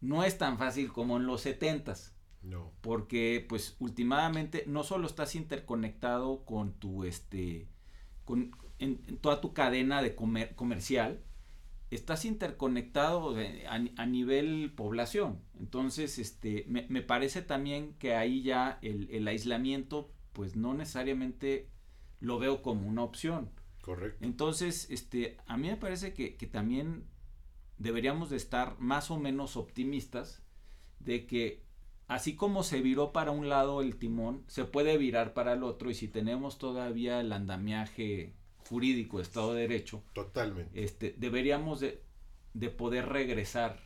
no es tan fácil como en los setentas. No. Porque, pues, últimamente no solo estás interconectado con tu, este, con, en, toda tu cadena de comer, comercial, estás interconectado a, nivel población. Entonces, este, me, me, parece también que ahí ya el, el aislamiento, pues, no necesariamente lo veo como una opción. Correcto. Entonces, este, a mí me parece que, también deberíamos de estar más o menos optimistas de que así como se viró para un lado el timón, se puede virar para el otro y si tenemos todavía el andamiaje jurídico, Estado de Derecho, totalmente. Este, deberíamos de, de poder regresar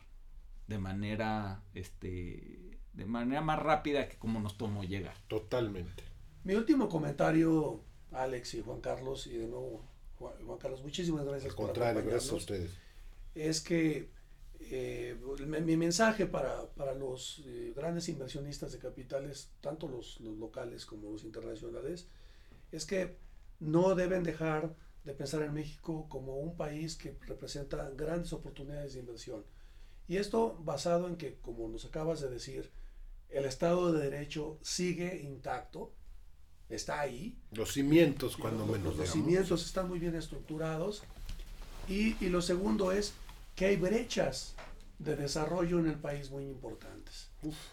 de manera, este, de manera más rápida que como nos tomó llegar. Totalmente. Mi último comentario, Alex y Juan Carlos, y de nuevo Juan Carlos, muchísimas gracias. Al contrario, gracias a ustedes. Es que eh, mi, mensaje para, para los eh, grandes inversionistas de capitales, tanto los, los, locales como los internacionales, es que no deben dejar de pensar en México como un país que representa grandes oportunidades de inversión. Y esto basado en que, como nos acabas de decir, el Estado de Derecho sigue intacto, está ahí. Los cimientos, cuando menos. Los, cimientos están muy bien estructurados. Y, y, lo segundo es que hay brechas de desarrollo en el país muy importantes.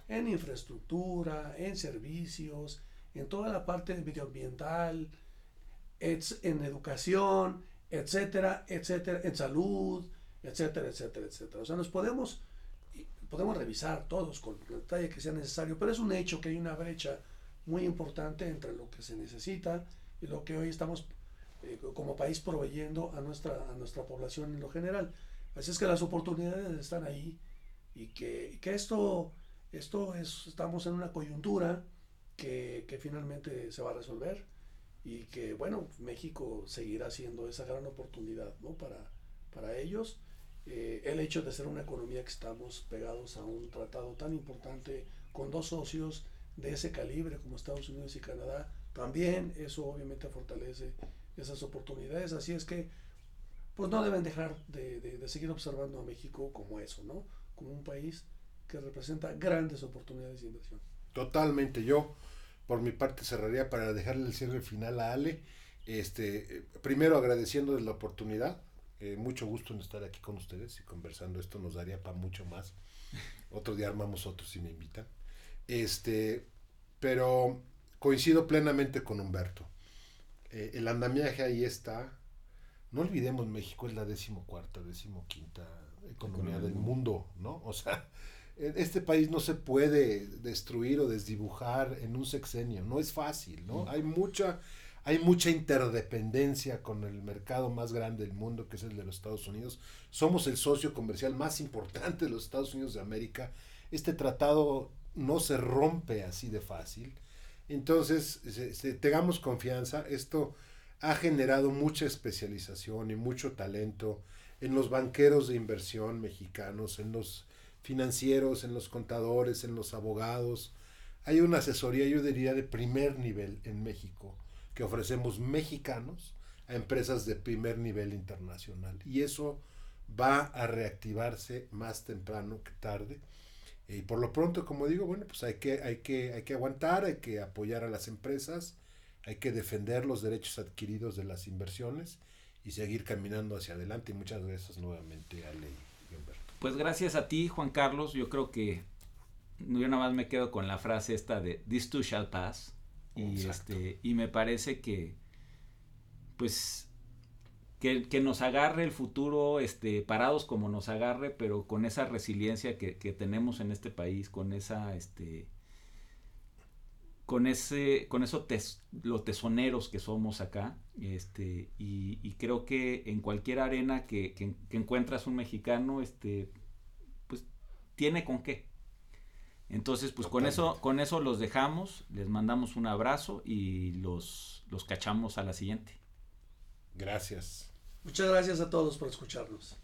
En infraestructura, en servicios, en toda la parte medioambiental, en educación, etcétera, etcétera, en salud, etcétera, etcétera, etcétera. O sea, nos podemos, podemos revisar todos con el detalle que sea necesario, pero es un hecho que hay una brecha muy importante entre lo que se necesita y lo que hoy estamos eh, como país proveyendo a nuestra, a nuestra población en lo general. Así es que las oportunidades están ahí y que, que esto, esto es, estamos en una coyuntura que, que, finalmente se va a resolver y que, bueno, México seguirá siendo esa gran oportunidad ¿no? para, para ellos. Eh, el hecho de ser una economía que estamos pegados a un tratado tan importante con dos socios de ese calibre como Estados Unidos y Canadá, también eso obviamente fortalece esas oportunidades. Así es que, pues no deben dejar de, de, seguir observando a México como eso, ¿no? Como un país que representa grandes oportunidades de inversión. Totalmente. Yo, por mi parte, cerraría para dejarle el cierre final a Ale. Este, primero agradeciéndoles la oportunidad. Eh, mucho gusto en estar aquí con ustedes y conversando. Esto nos daría para mucho más. Otro día armamos otros si me invitan. Este, pero coincido plenamente con Humberto. Eh, el andamiaje ahí está. No olvidemos, México es la decimocuarta, decimoquinta economía del mundo, ¿no? O sea, e, este país no se puede destruir o desdibujar en un sexenio, no es fácil, ¿no? Hay mucha, hay mucha interdependencia con el mercado más grande del mundo, que es el de los Estados Unidos. Somos el socio comercial más importante de los Estados Unidos de América. Este tratado no se rompe así de fácil. Entonces, tengamos confianza, esto ha generado mucha especialización y mucho talento en los banqueros de inversión mexicanos, en los financieros, en los contadores, en los abogados. Hay una asesoría, yo diría, de primer nivel en México, que ofrecemos mexicanos a empresas de primer nivel internacional. Y eso va a reactivarse más temprano que tarde. Y por lo pronto, como digo, bueno, pues hay que, hay que, hay que aguantar, hay que apoyar a las empresas, hay que defender los derechos adquiridos de las inversiones y seguir caminando hacia adelante. Y muchas gracias nuevamente, Ale y Humberto. Pues gracias a ti, Juan Carlos. Yo creo que yo nada más me quedo con la frase esta de This too shall pass. Y, este, y me parece que, pues, que, que, nos agarre el futuro este, parados como nos agarre, pero con esa resiliencia que, que tenemos en este país, con esa, este, con ese, con eso tes, los tesoneros que somos acá, este, y, y, creo que en cualquier arena que, que, que, encuentras un mexicano, este, pues tiene con qué. Entonces, pues con eso, con eso los dejamos, les mandamos un abrazo y los, los cachamos a la siguiente. Gracias. Muchas gracias a todos por escucharnos.